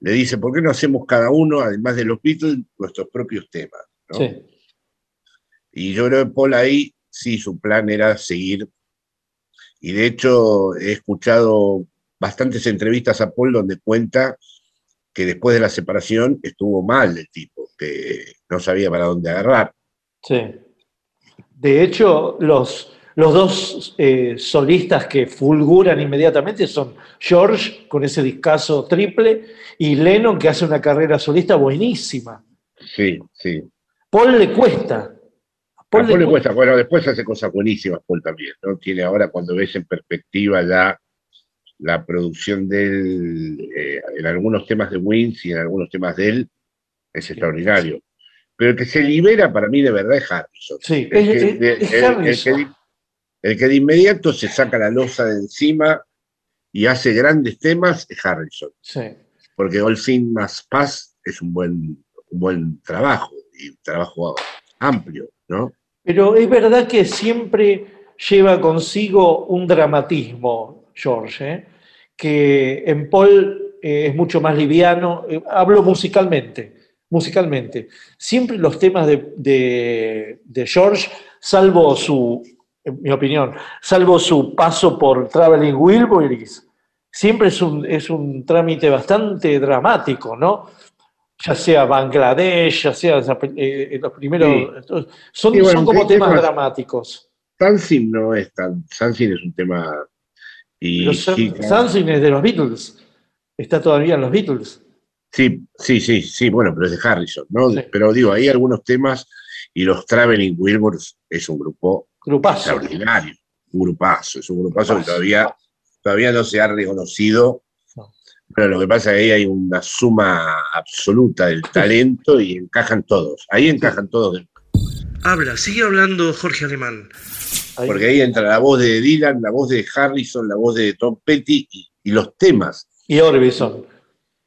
Le dice, ¿por qué no hacemos cada uno, además de los Beatles, nuestros propios temas? ¿no? Sí. Y yo creo que Paul ahí, sí, su plan era seguir. Y de hecho, he escuchado bastantes entrevistas a Paul donde cuenta que después de la separación estuvo mal el tipo, que no sabía para dónde agarrar. Sí. De hecho, los, los dos eh, solistas que fulguran inmediatamente son George, con ese discazo triple, y Lennon, que hace una carrera solista buenísima. Sí, sí. Paul le cuesta. A Paul le cuesta, bueno, después hace cosas buenísimas Paul también, ¿no? Tiene ahora, cuando ves en perspectiva ya la producción de él, eh, en algunos temas de Wins y en algunos temas de él, es extraordinario. Pero el que se libera para mí de verdad es Harrison. Sí, el, es- que, es- de, es el- el Harrison. que de- el que de inmediato se saca la losa de encima y hace grandes temas es Harrison. Sí. Porque All Things Must Pass es un buen, un buen trabajo, y un trabajo amplio, ¿no? Pero es verdad que siempre lleva consigo un dramatismo, George, ¿eh? que en Paul eh, es mucho más liviano. Eh, hablo musicalmente, musicalmente. Siempre los temas de, de- de George, salvo su, en mi opinión, salvo su paso por Traveling Wilburys, siempre es un, es un trámite bastante dramático, ¿no? Ya sea Bangladesh, ya sea eh, los primeros. Son, Sí, bueno, son como temas dramáticos. Sansin no es tan. Sansin es un tema. Y. Samson es de los Beatles. Está todavía en los Beatles. sí, sí, sí, sí, bueno, pero es de Harrison, ¿no? Pero digo, hay algunos temas y los Traveling Wilburys es un grupo Grupazo. extraordinario, un grupazo, es un grupazo que todavía, todavía no se ha reconocido. Pero lo que pasa es que ahí hay una suma absoluta del talento y encajan todos. Ahí encajan todos. Habla, sigue hablando Jorge Alemán. Porque ahí entra la voz de Dylan, la voz de Harrison, la voz de Tom Petty y, y los temas. Y Orbison.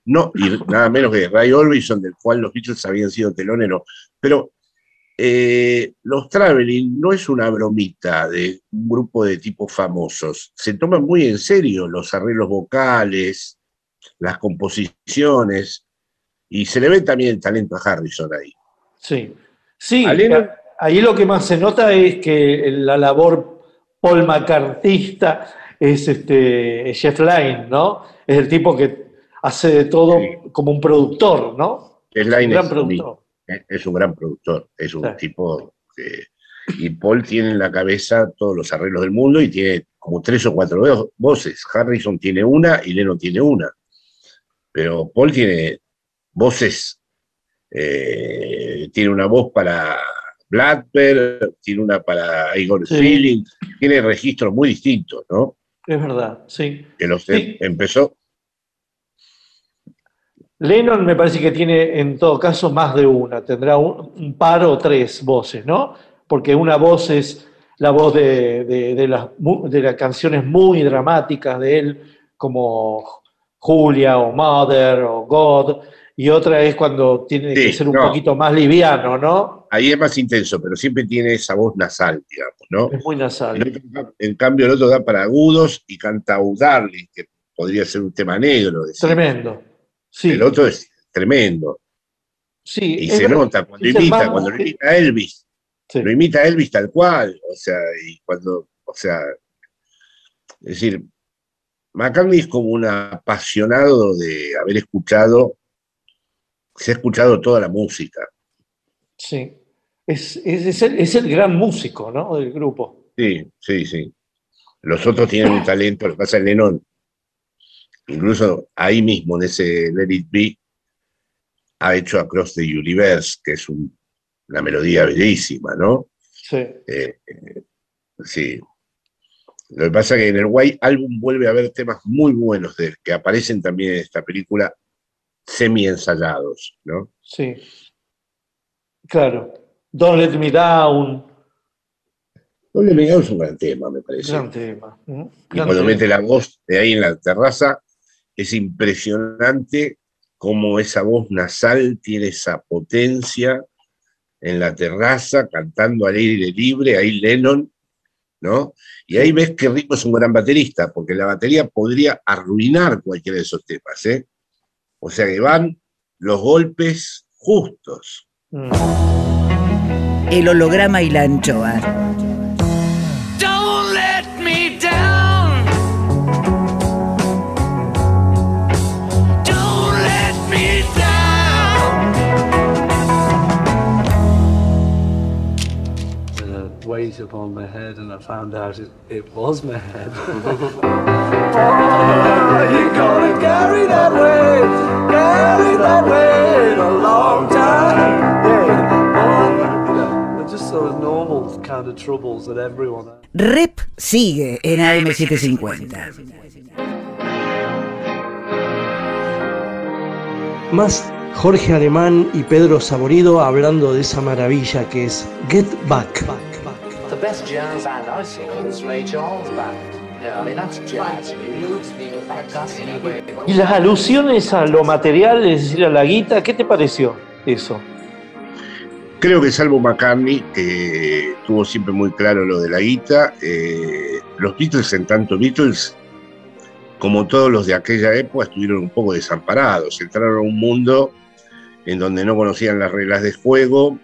No, y nada menos que Ray Orbison, del cual los Beatles habían sido teloneros. Pero eh, los Traveling no es una bromita de un grupo de tipos famosos. Se toman muy en serio los arreglos vocales, las composiciones, y se le ve también el talento a Harrison ahí. Sí. Sí, A Lennon- ahí lo que más se nota es que la labor Paul McCarthyista es este Jeff Lynne, ¿no? Es el tipo que hace de todo como un productor, ¿no? Slaine Un gran es, productor. es- es un gran productor, es un tipo que... Y Paul tiene en la cabeza todos los arreglos del mundo y tiene como tres o cuatro vo- voces. Harrison tiene una y Lennon tiene una. Pero Paul tiene voces, eh, tiene una voz para Blackbird, tiene una para Igor Sí. Feeling, tiene registros muy distintos, ¿no? Es verdad, sí. Que los Sí. empezó, Lennon me parece que tiene en todo caso más de una, tendrá un, un par o tres voces, ¿no? Porque una voz es la voz de, de- de las, de las canciones muy dramáticas de él, como Julia o Mother o God, y otra es cuando tiene que ser un no. poquito más liviano, ¿no? ahí es más intenso, pero siempre tiene esa voz nasal, digamos, ¿no? Es muy nasal. Otro- en cambio, el otro da para agudos y canta Darling, que podría ser un tema negro. decir. Tremendo. Sí. El otro es tremendo. Sí, Y se verdad. nota cuando imita, cuando lo imita a Elvis. Lo imita a Elvis tal cual. O sea, y cuando, o sea, es decir, McCartney es como un apasionado de haber escuchado, se ha escuchado toda la música. Sí. Es, es- es el, es el gran músico, ¿no? Del grupo. Sí, sí, sí. Los otros tienen un talento, lo que pasa es Lennon, incluso ahí mismo, en ese Let It Be, ha hecho Across the Universe, que es un- una melodía bellísima, ¿no? Sí. Eh, eh, sí. Lo que pasa es que en el White Album vuelve a haber temas muy buenos de que aparecen también en esta película semi-ensayados, ¿no? Sí. Claro. Don't Let Me Down. Doble Miguel es un gran tema, me parece. Gran tema. ¿Mm? Y cuando tema. mete la voz de ahí en la terraza, es impresionante cómo esa voz nasal tiene esa potencia en la terraza, cantando al aire libre, ahí Lennon, ¿no? Y ahí ves que Rico es un gran baterista, porque la batería podría arruinar cualquiera de esos temas, ¿eh? O sea que van los golpes justos. El holograma y la anchoa. Upon my head, and I found out it, it was my head. *laughs* you gonna carry that weight, carry that weight a long time. You know, they're just sort of normal kind of troubles that everyone has. Rep sigue en AM750. Más Jorge Alemán y Pedro Saborido hablando de esa maravilla que es Get Back. The best jazz band I saw was Ray Charles Band. Yeah, I mean that's jazz. That's anyway. Y las alusiones a lo material, es decir, a la guita, ¿qué te pareció eso? Creo que salvo McCartney, que tuvo siempre muy claro lo de la guita, eh, los Beatles, en tanto Beatles, como todos los de aquella época, estuvieron un poco desamparados. Entraron a un mundo en donde no conocían las reglas de juego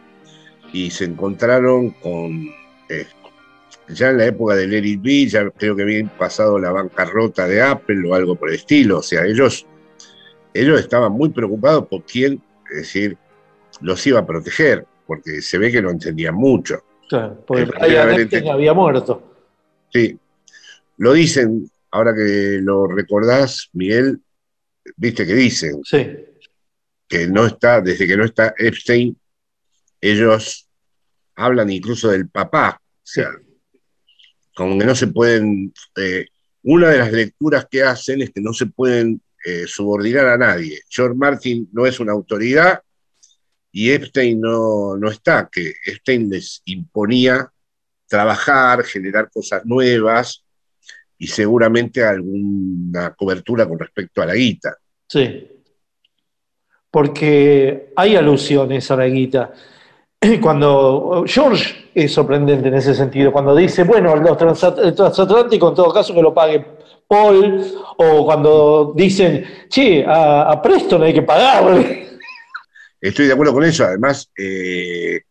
y se encontraron con. Eh, ya en la época Let It Be, ya creo que habían pasado la bancarrota de Apple o algo por el estilo. O sea, ellos, ellos estaban muy preocupados por quién, es decir, los iba a proteger, porque se ve que no entendían mucho. Claro, porque entendido. había muerto. Sí, lo dicen, ahora que lo recordás, Miguel, viste que dicen Sí. que no está, desde que no está Epstein, ellos hablan incluso del papá, o sea, como que no se pueden, eh, una de las lecturas que hacen es que no se pueden eh, subordinar a nadie. George Martin no es una autoridad y Epstein no, no está, que Epstein les imponía trabajar, generar cosas nuevas y seguramente alguna cobertura con respecto a la guita. Sí. Porque hay alusiones a la guita. *clears throat* Cuando George es sorprendente en ese sentido, cuando dice, bueno, los transat- el transatlántico en todo caso que lo pague Paul, o cuando dicen, che, a, a Preston hay que pagarle. *laughs* Estoy de acuerdo con eso. Además, eh,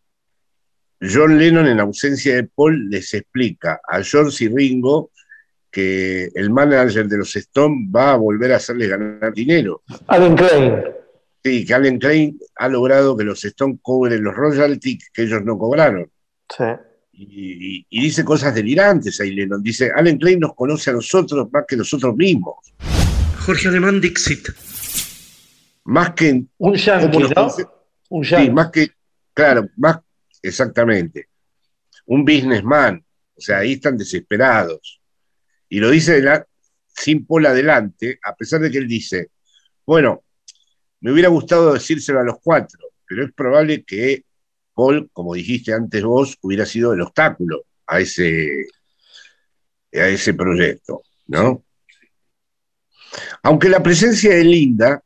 John Lennon, en ausencia de Paul, les explica a George y Ringo que el manager de los Stones va a volver a hacerles ganar dinero. Alan Klein. Sí, que Allen Klein ha logrado que los Stones cobren los royalties que ellos no cobraron. Sí. Y, y- y dice cosas delirantes ahí Lennon. Dice, Allen Klein nos conoce a nosotros más que nosotros mismos. Jorge Alemán Dixit. Más que... Un yankee, ¿no? conoce- Un Sí, yankee. más que, claro, más exactamente. Un businessman. O sea, ahí están desesperados. Y lo dice de la- sin Paul adelante, a pesar de que él dice, bueno, me hubiera gustado decírselo a los cuatro, pero es probable que Paul, como dijiste antes vos, hubiera sido el obstáculo a ese, a ese proyecto, ¿no? Aunque la presencia de Linda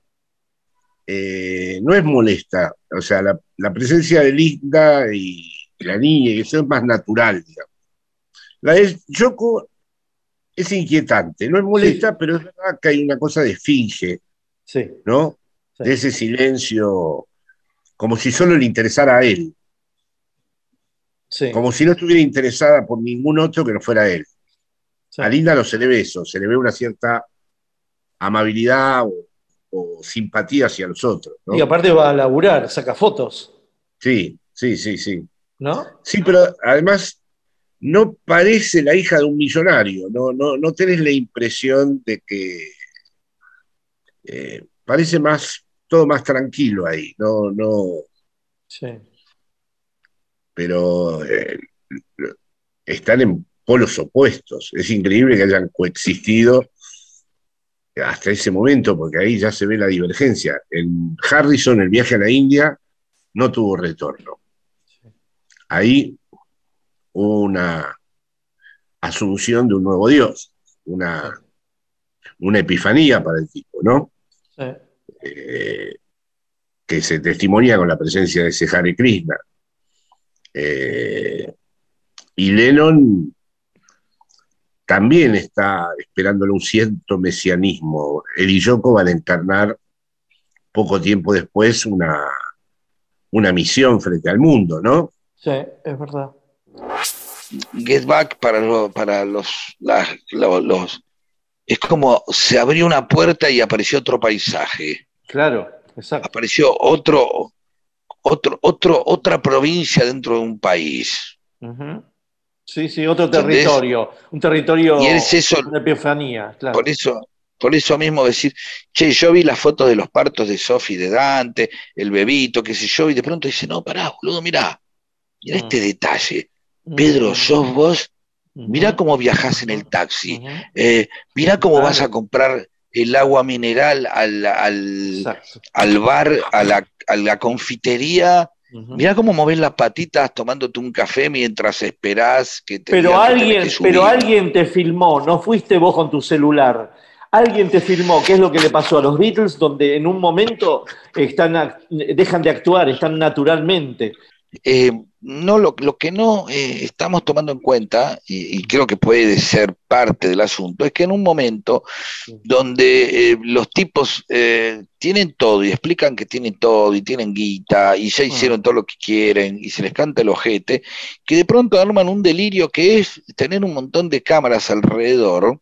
eh, no es molesta, o sea, la, la presencia de Linda y la niña y eso es más natural, digamos. La de Yoko es inquietante, no es molesta, pero es verdad que hay una cosa de finge, Sí. ¿no? De ese silencio, como si solo le interesara a él, Sí. como si no estuviera interesada por ningún otro que no fuera él. A Linda no se le ve eso, se le ve una cierta amabilidad o, o simpatía hacia los otros. ¿no? Y aparte va a laburar, saca fotos, Sí, sí, sí, sí. ¿no? Sí, pero además no parece la hija de un millonario, no, no, no tenés la impresión de que eh, parece más, todo más tranquilo ahí, no, no, Sí. pero eh, están en polos opuestos. Es increíble que hayan coexistido hasta ese momento, porque ahí ya se ve la divergencia. En Harrison, el viaje a la India, no tuvo retorno. Ahí hubo una asunción de un nuevo Dios, una, una epifanía para el tipo, ¿no? Sí. Eh, que se testimonia con la presencia de ese Hare Krishna. Eh, y Lennon también está esperándole un cierto mesianismo. Él y Yoko van a encarnar poco tiempo después una, una misión frente al mundo, ¿no? Sí, es verdad. Get Back para, lo- para los, las- lo- los... Es como se abrió una puerta y apareció otro paisaje. Claro, exacto. Apareció otro, otro, otro, otra provincia dentro de un país. Sí, sí, otro ¿Entendés? territorio. Un territorio Y es eso- una epifanía, claro. Por eso, por eso mismo decir, che, yo vi las fotos de los partos de Sofi, de Dante, el bebito, qué sé yo, y de pronto dice, no, pará, boludo, mirá, mirá Mm. este detalle. Pedro, sos vos, mirá cómo viajás en el taxi, eh, mirá cómo vas a comprar el agua mineral al, al, al bar, a la, a la confitería. Mirá cómo movés las patitas tomándote un café mientras esperás que te Pero alguien, que pero alguien te filmó, no fuiste vos con tu celular. Alguien te filmó, ¿qué es lo que le pasó a los Beatles? Donde en un momento están, dejan de actuar, están naturalmente. Eh, no, lo, lo que no eh, estamos tomando en cuenta, y, y creo que puede ser parte del asunto, es que en un momento donde eh, los tipos eh, tienen todo y explican que tienen todo y tienen guita y ya hicieron todo lo que quieren y se les canta el ojete, que de pronto arman un delirio que es tener un montón de cámaras alrededor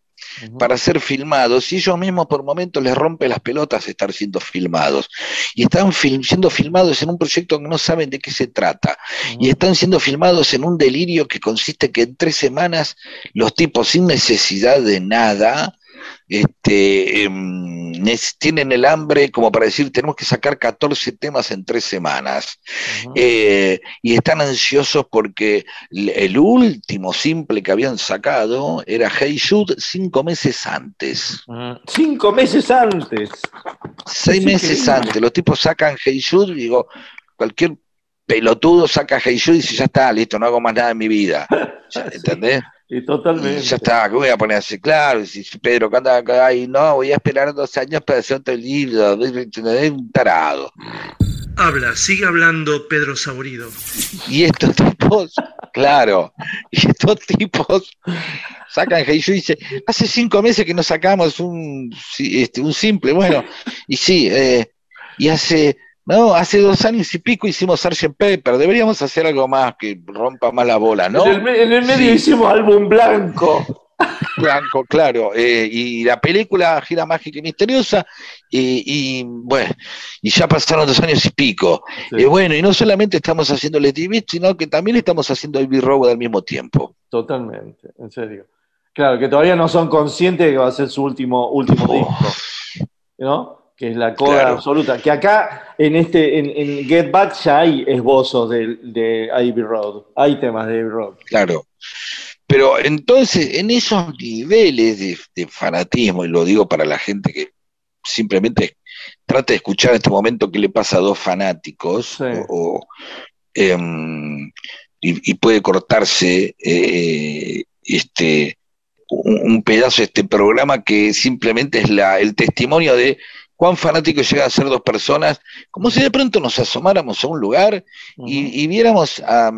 para ser filmados y ellos mismos por momentos les rompe las pelotas estar siendo filmados. Y están siendo filmados en un proyecto que no saben de qué se trata. Y están siendo filmados en un delirio que consiste que en tres semanas los tipos sin necesidad de nada este, em, tienen el hambre como para decir tenemos que sacar 14 temas en tres semanas Eh, y están ansiosos porque el, último simple que habían sacado era Hey Jude cinco meses antes. Cinco meses antes. Seis Es meses antes. Los tipos sacan Hey Jude, digo, cualquier pelotudo saca Hey Jude y dice, ya está, listo, no hago más nada en mi vida. *laughs* ¿Entendés? Y totalmente. Y ya está, que voy a poner así, claro, y si Pedro canta acá y no, voy a esperar dos años para hacer otro libro, es un tarado. Habla, sigue hablando Pedro Saborido. Y estos tipos, claro, y estos tipos sacan y dice, hace cinco meses que no sacamos un, este, un simple, bueno, y sí, eh, y hace, no, hace dos años y pico hicimos Sgt. Pepper, deberíamos hacer algo más que rompa más la bola, ¿no? En, el, me- en el medio Sí. hicimos álbum blanco. Blanco, claro. eh, y la película Gira Mágica y Misteriosa, y, y, bueno, y ya pasaron dos años y pico. Sí. Eh, bueno, y no solamente estamos haciendo Let It Be, sino que también estamos haciendo Abbey Road al mismo tiempo. Totalmente, en serio. Claro, que todavía no son conscientes de que va a ser su último, último disco. ¿No? Que es la coda Claro. absoluta. Que acá, en este, en, en Get Back, ya hay esbozos de, de Ivy Road. Hay temas de Ivy Road. Claro. Pero entonces, en esos niveles de, de fanatismo, y lo digo para la gente que simplemente trata de escuchar en este momento qué le pasa a dos fanáticos, o, o, em, y, y puede cortarse eh, este, un, un pedazo de este programa que simplemente es la, el testimonio de cuán fanático llega a ser dos personas, como si de pronto nos asomáramos a un lugar y, y viéramos a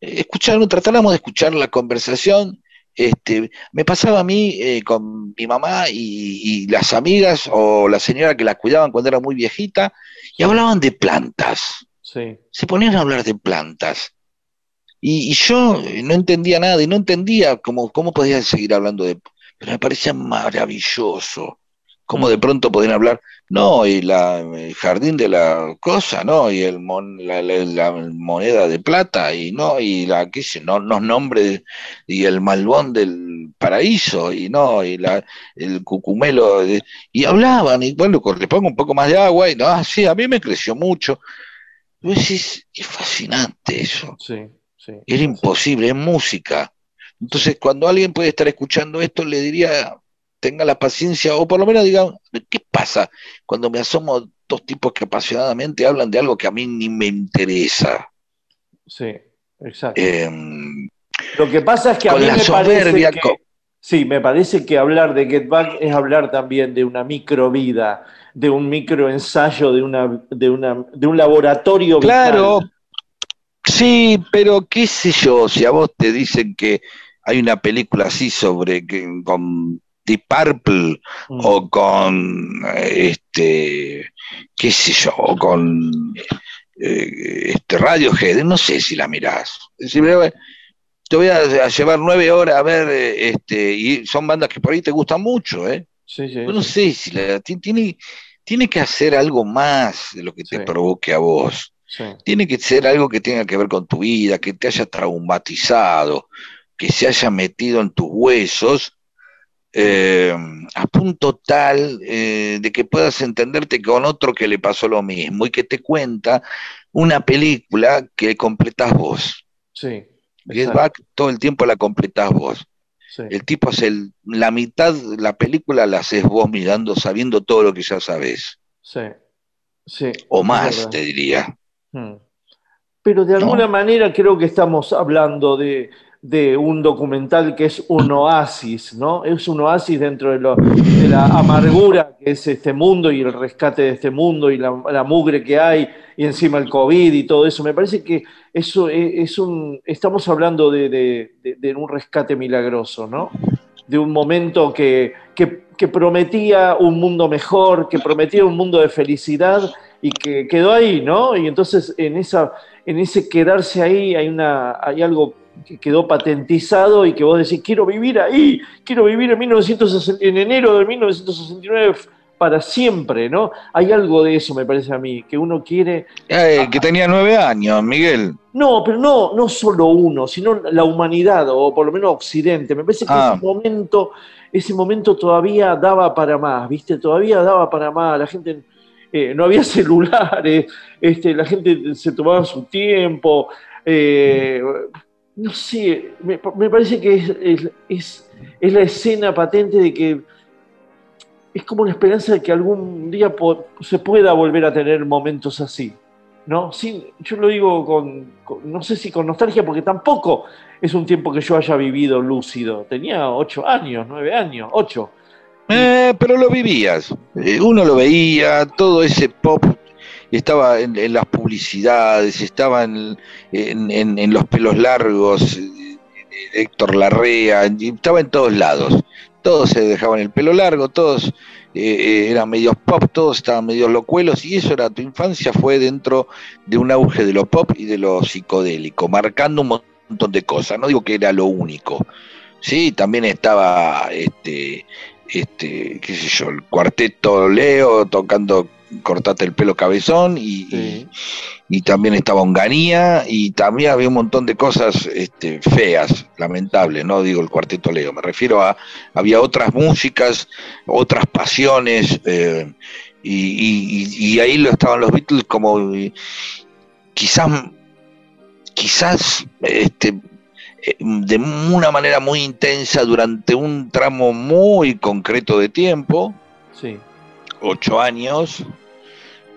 escuchar, tratáramos de escuchar la conversación. Este, me pasaba a mí eh, con mi mamá y, y las amigas o la señora que la cuidaban cuando era muy viejita y hablaban de plantas. Sí. Se ponían a hablar de plantas. Y, y yo no entendía nada y no entendía cómo, cómo podían seguir hablando de... Pero me parecía maravilloso. ¿Cómo de pronto podían hablar? No, y la, el jardín de la cosa, no, y el mon- la, la- la moneda de plata, y no, y la, qué sé, no, los nombres, y el malbón del paraíso, y no, y la, el cucumelo, de- y hablaban, y bueno, le pongo un poco más de agua, y no, ah, sí, a mí me creció mucho. Es fascinante eso. Sí, sí. Era imposible, es música. Entonces, cuando alguien puede estar escuchando esto, le diría, tenga la paciencia, o por lo menos diga, ¿qué pasa cuando me asomo dos tipos que apasionadamente hablan de algo que a mí ni me interesa? Sí, exacto. Em, Lo que pasa es que a mí la me parece soberbia, que, con- sí, me parece que hablar de Get Back es hablar también de una microvida, de un microensayo, de una, de una, de un laboratorio Claro, vital. sí, pero qué sé yo, si a vos te dicen que hay una película así sobre que con Deep Purple Mm. o con este, qué sé yo, o con eh, este Radiohead, no sé si la mirás. Si me- te voy a, a llevar nueve horas a ver, este, y son bandas que por ahí te gustan mucho, ¿eh? Sí, no sí. sé si la, ti- tiene, tiene que hacer algo más de lo que te provoque a vos. Tiene que ser algo que tenga que ver con tu vida, que te haya traumatizado, que se haya metido en tus huesos, eh, a punto tal eh, de que puedas entenderte con otro que le pasó lo mismo y que te cuenta una película que completas vos. Sí, Get. Back todo el tiempo la completás vos. Sí. El tipo hace el- la mitad de la película la haces vos mirando, sabiendo todo lo que ya sabes. Sí, sí, O más, te diría. Mm. Pero de alguna manera creo que estamos hablando de, de un documental que es un oasis, ¿no? Es un oasis dentro de, la amargura que es este mundo y el rescate de este mundo y la, mugre que hay y encima el COVID y todo eso. Me parece que eso es, es un... Estamos hablando de un rescate milagroso, ¿no? De un momento que, que, que prometía un mundo mejor, que prometía un mundo de felicidad y que quedó ahí, ¿no? Y entonces en, esa, en ese quedarse ahí hay, una, hay algo que quedó patentizado y que vos decís, quiero vivir ahí, quiero vivir en, 1960 en enero de 1969 para siempre, ¿no? Hay algo de eso, me parece a mí, que uno quiere... Eh, que tenía nueve años, Miguel. No, pero no, no solo uno, sino la humanidad, o por lo menos Occidente. Me parece que Ah. ese momento, ese momento todavía daba para más, ¿viste? Todavía daba para más. La gente eh, no había *laughs* celulares, este, la gente se tomaba su tiempo. eh, no sé, me, parece que es, es- es- la escena patente de que es como una esperanza de que algún día se pueda volver a tener momentos así. ¿no? Yo lo digo con, con- no sé si con nostalgia, porque tampoco es un tiempo que yo haya vivido lúcido. Tenía ocho años, nueve años, ocho. Eh, pero lo vivías. Eh, uno lo veía, todo ese pop estaba en, las publicidades, estaba en, los pelos largos, Héctor Larrea, estaba en todos lados. Todos se dejaban el pelo largo, todos eh, eh, eran medios pop, todos estaban medios locuelos, y eso era tu infancia, fue dentro de un auge de lo pop y de lo psicodélico, marcando un montón de cosas. No digo que era lo único. Sí, también estaba este, este, qué sé yo, el cuarteto Leo tocando Cortate el pelo cabezón y, y- y también estaba Onganía y también había un montón de cosas este, feas, lamentables, no digo el cuarteto Leo, me refiero a, había otras músicas, otras pasiones eh, y, y- y ahí lo estaban los Beatles como eh, quizás, quizás este, eh, de una manera muy intensa durante un tramo muy concreto de tiempo, Sí. Ocho años,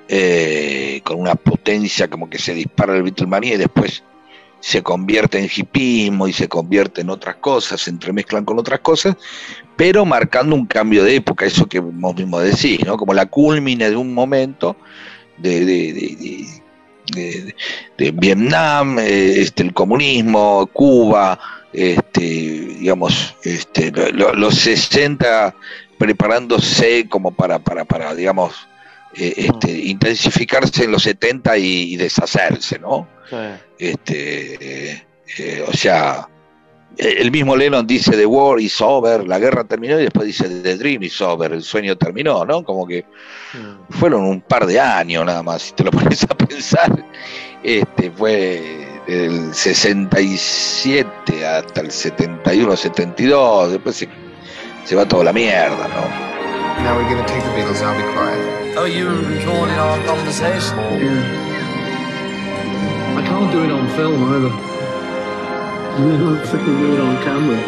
eh, con una potencia como que se dispara el Beatlemania y después se convierte en hipismo y se convierte en otras cosas, se entremezclan con otras cosas, pero marcando un cambio de época, eso que vos mismo decís, ¿no? Como la culmine de un momento de, Vietnam, eh, este, el comunismo, Cuba, este, digamos, este, lo- los 60 preparándose como para, para, para digamos, eh, este, intensificarse en los 70 y, y deshacerse, ¿no? Sí. Este, eh, eh, o sea, El mismo Lennon dice The War is over, la guerra terminó y después dice The Dream is over, el sueño terminó, ¿no? Como que fueron un par de años nada más, si te lo *laughs* pones a pensar. Este fue del 67 hasta el 71, 72, después se, se va toda la mierda, ¿no? Now we're gonna take the Beatles, I'll be quiet. Oh, you recording our conversation? I can't do it on film either. *laughs* I don't freaking do it on camera.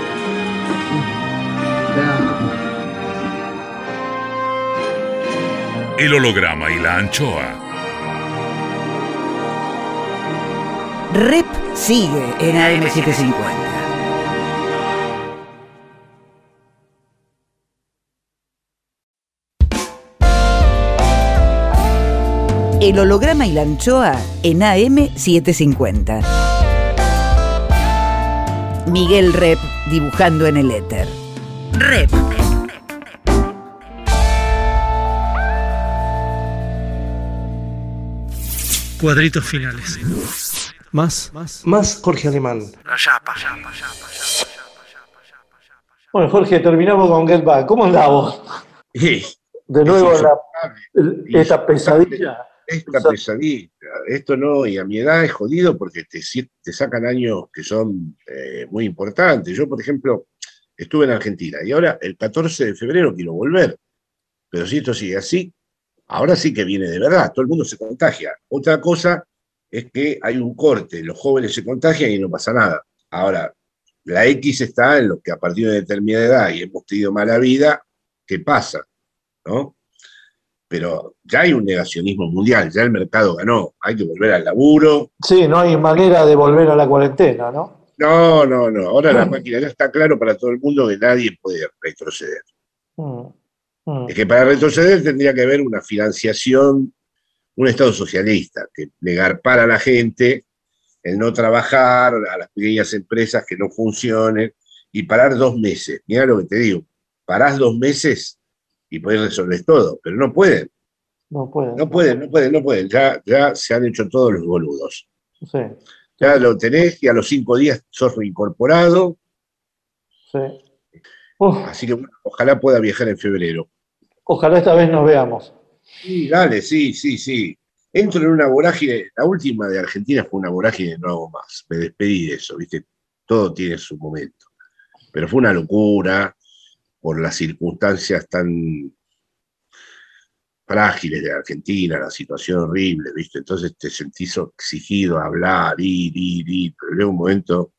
*laughs* Yeah. El holograma y la anchoa. Rep sigue en AM750. El holograma y la anchoa en AM750. Miguel Rep dibujando en el éter. Rep. Cuadritos finales. Más. Más Jorge Alemán. La chapa. Bueno, Jorge, terminamos con Get Back. ¿Cómo andamos? De nuevo la, esta pesadilla. Esta pesadilla, esto no, y a mi edad es jodido porque te, te sacan años que son eh, muy importantes. Yo, por ejemplo, estuve en Argentina y ahora el 14 de febrero quiero volver. Pero si esto sigue así, ahora sí que viene de verdad, todo el mundo se contagia. Otra cosa es que hay un corte, los jóvenes se contagian y no pasa nada. Ahora, la X está en los que a partir de determinada edad y hemos tenido mala vida, ¿qué pasa? ¿No? Pero ya hay un negacionismo mundial, ya el mercado ganó, hay que volver al laburo. Sí, no hay manera de volver a la cuarentena, ¿no? No, no, no, ahora la máquina ya está claro para todo el mundo que nadie puede retroceder. Mm, mm. Es que para retroceder tendría que haber una financiación, un Estado socialista, que negar para la gente, el no trabajar, a las pequeñas empresas que no funcionen, y parar dos meses. Mira lo que te digo, parás dos meses y podés resolver todo, pero no pueden, No puede. no pueden, no pueden, no pueden. Ya, ya se han hecho todos los boludos. Sí, Ya lo tenés y a los cinco días sos reincorporado, sí. Uf, así que bueno, ojalá pueda viajar en febrero. ojalá esta vez nos veamos. Sí, dale, sí, sí, sí. Entro en una vorágine, la última de Argentina fue una vorágine, no hago más, me despedí de eso, ¿viste? Todo tiene su momento. Pero fue una locura por las circunstancias tan frágiles de Argentina, la situación horrible, ¿viste? Entonces te sentís exigido a hablar, ir, ir, ir, pero llega un momento,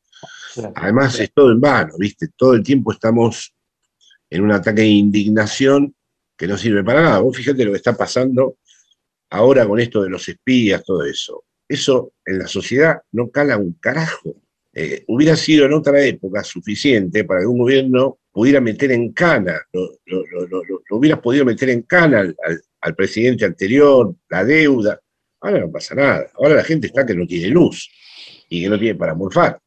además es todo en vano, ¿viste? Todo el tiempo estamos en un ataque de indignación que no sirve para nada. Vos fíjate lo que está pasando ahora con esto de los espías, todo eso. Eso en la sociedad no cala un carajo. Eh, hubiera sido en otra época suficiente para que un gobierno pudiera meter en cana, lo, lo- hubieras podido meter en cana al, al- al presidente anterior, la deuda. Ahora no pasa nada. Ahora la gente está que no tiene luz y que no tiene para morfar.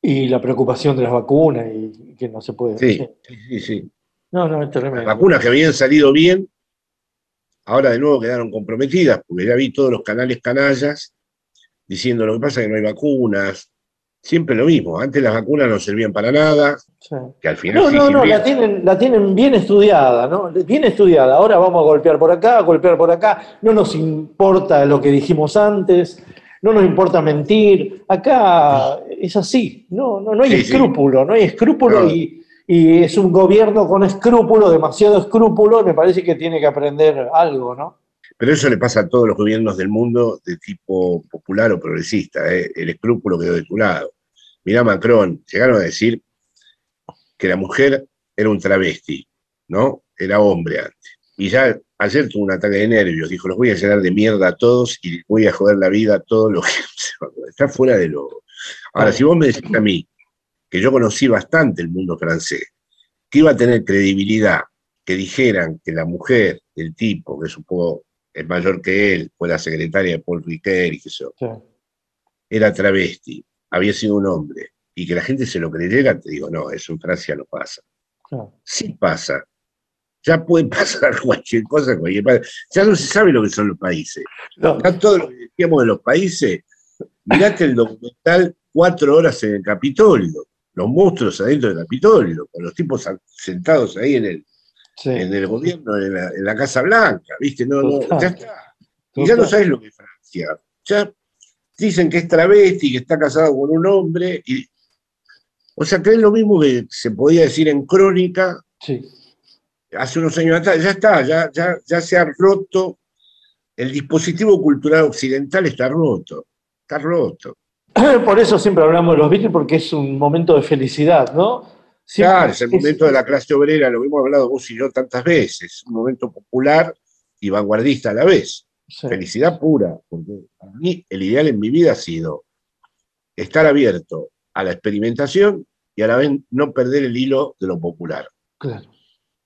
Y la preocupación de las vacunas y que no se puede. Sí, sí, sí, sí. No, no, es tremendo. Las vacunas que habían salido bien, ahora de nuevo quedaron comprometidas, porque ya vi todos los canales canallas diciendo lo que pasa es que no hay vacunas. Siempre lo mismo, antes las vacunas no servían para nada, Sí. que al final No, sí no, no, la tienen, la tienen bien estudiada, ¿no? Bien estudiada. Ahora vamos a golpear por acá, a golpear por acá. No nos importa lo que dijimos antes, no nos importa mentir. Acá es así, no, no, no hay Sí, escrúpulo, no hay escrúpulo No. y, y es un gobierno con escrúpulo, demasiado escrúpulo, me parece que tiene que aprender algo, ¿no? Pero eso le pasa a todos los gobiernos del mundo de tipo popular o progresista. ¿eh? El escrúpulo quedó de tu lado. Mirá Macron, llegaron a decir que la mujer era un travesti, ¿no? Era hombre antes. Y ya ayer tuvo un ataque de nervios, dijo, los voy a llenar de mierda a todos y voy a joder la vida a todos los que... *laughs* Está fuera de lo... Ahora, si vos me decís a mí, que yo conocí bastante el mundo francés, que iba a tener credibilidad que dijeran que la mujer, el tipo, que supo es mayor que él, fue la secretaria de Paul Ricoeur y que eso, Sí. era travesti, había sido un hombre, y que la gente se lo creyera, te digo, no, eso en Francia no pasa. Claro. Sí pasa. Ya puede *laughs* pasar cualquier cosa, en cualquier país. Ya no se sabe lo que son los países. No. Ya todo lo que decíamos de los países, mirate el documental Cuatro horas en el Capitolio. los monstruos adentro del Capitolio, con los tipos sentados ahí en el, en el gobierno, en la, en la Casa Blanca, ¿viste? No, no, ya está. Y ya no sabes lo que es Francia. Ya dicen que es travesti, que está casado con un hombre, y, o sea, que es lo mismo que se podía decir en Crónica hace unos años atrás. Ya está, ya, ya, ya se ha roto. El dispositivo cultural occidental está roto. Está roto. *clears throat* Por eso siempre hablamos de los Beatles, porque es un momento de felicidad, ¿no? Siempre- Claro, es el momento de la clase obrera, lo hemos hablado vos y yo tantas veces, un momento popular y vanguardista a la vez. Felicidad pura, porque para mí el ideal en mi vida ha sido estar abierto a la experimentación y a la vez no perder el hilo de lo popular. Claro.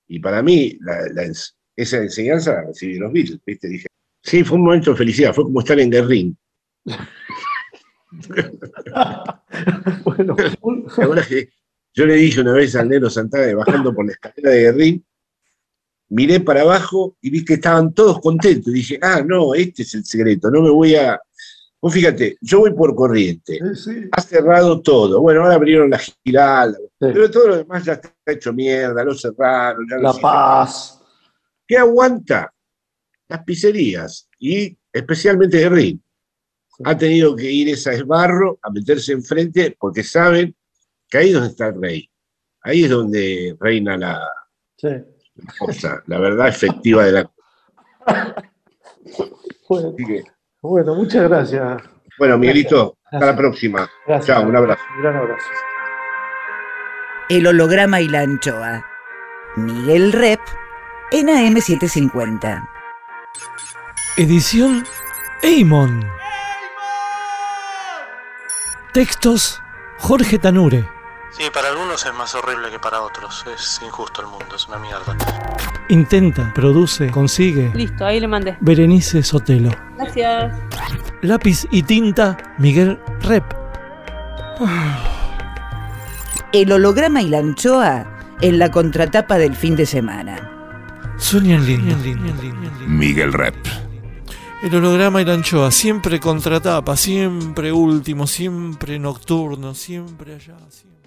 Y para mí la- la ens- esa enseñanza la recibí de los Beatles, ¿viste? Dije, sí, fue un momento de felicidad, fue como estar en Guerrín. *laughs* bueno, ¿Te acuerdas que yo le dije una vez al Nero Santana, bajando por la escalera de Guerrín, miré para abajo y vi que estaban todos contentos. Dije, ah, no, este es el secreto, no me voy a... Vos fíjate, yo voy por corriente. Ha cerrado todo. Bueno, ahora abrieron la Giralda, pero todo lo demás ya está hecho mierda, lo cerraron. ya La. Paz. ¿Qué aguanta? Las pizzerías y especialmente Guerrín. Ha tenido que ir esa esbarro a meterse enfrente porque saben que ahí es donde está el rey. Ahí es donde reina la, Sí. la cosa, la verdad efectiva de la Bueno, muchas gracias. Bueno, Miguelito, hasta la próxima. Gracias. Chao, un abrazo. Un gran abrazo. El holograma y la anchoa. Miguel Rep en AM750. Edición Eimon. Textos Jorge Tanure. Sí, para algunos es más horrible que para otros. Es injusto el mundo, es una mierda. Intenta, produce, consigue. Listo, ahí le mandé. Berenice Sotelo. Gracias. Lápiz y tinta Miguel Rep. El holograma y la anchoa en la contratapa del fin de semana. Sueñan lindo. Miguel Rep. El holograma y la anchoa, siempre contratapa, siempre último, siempre nocturno, siempre allá, siempre.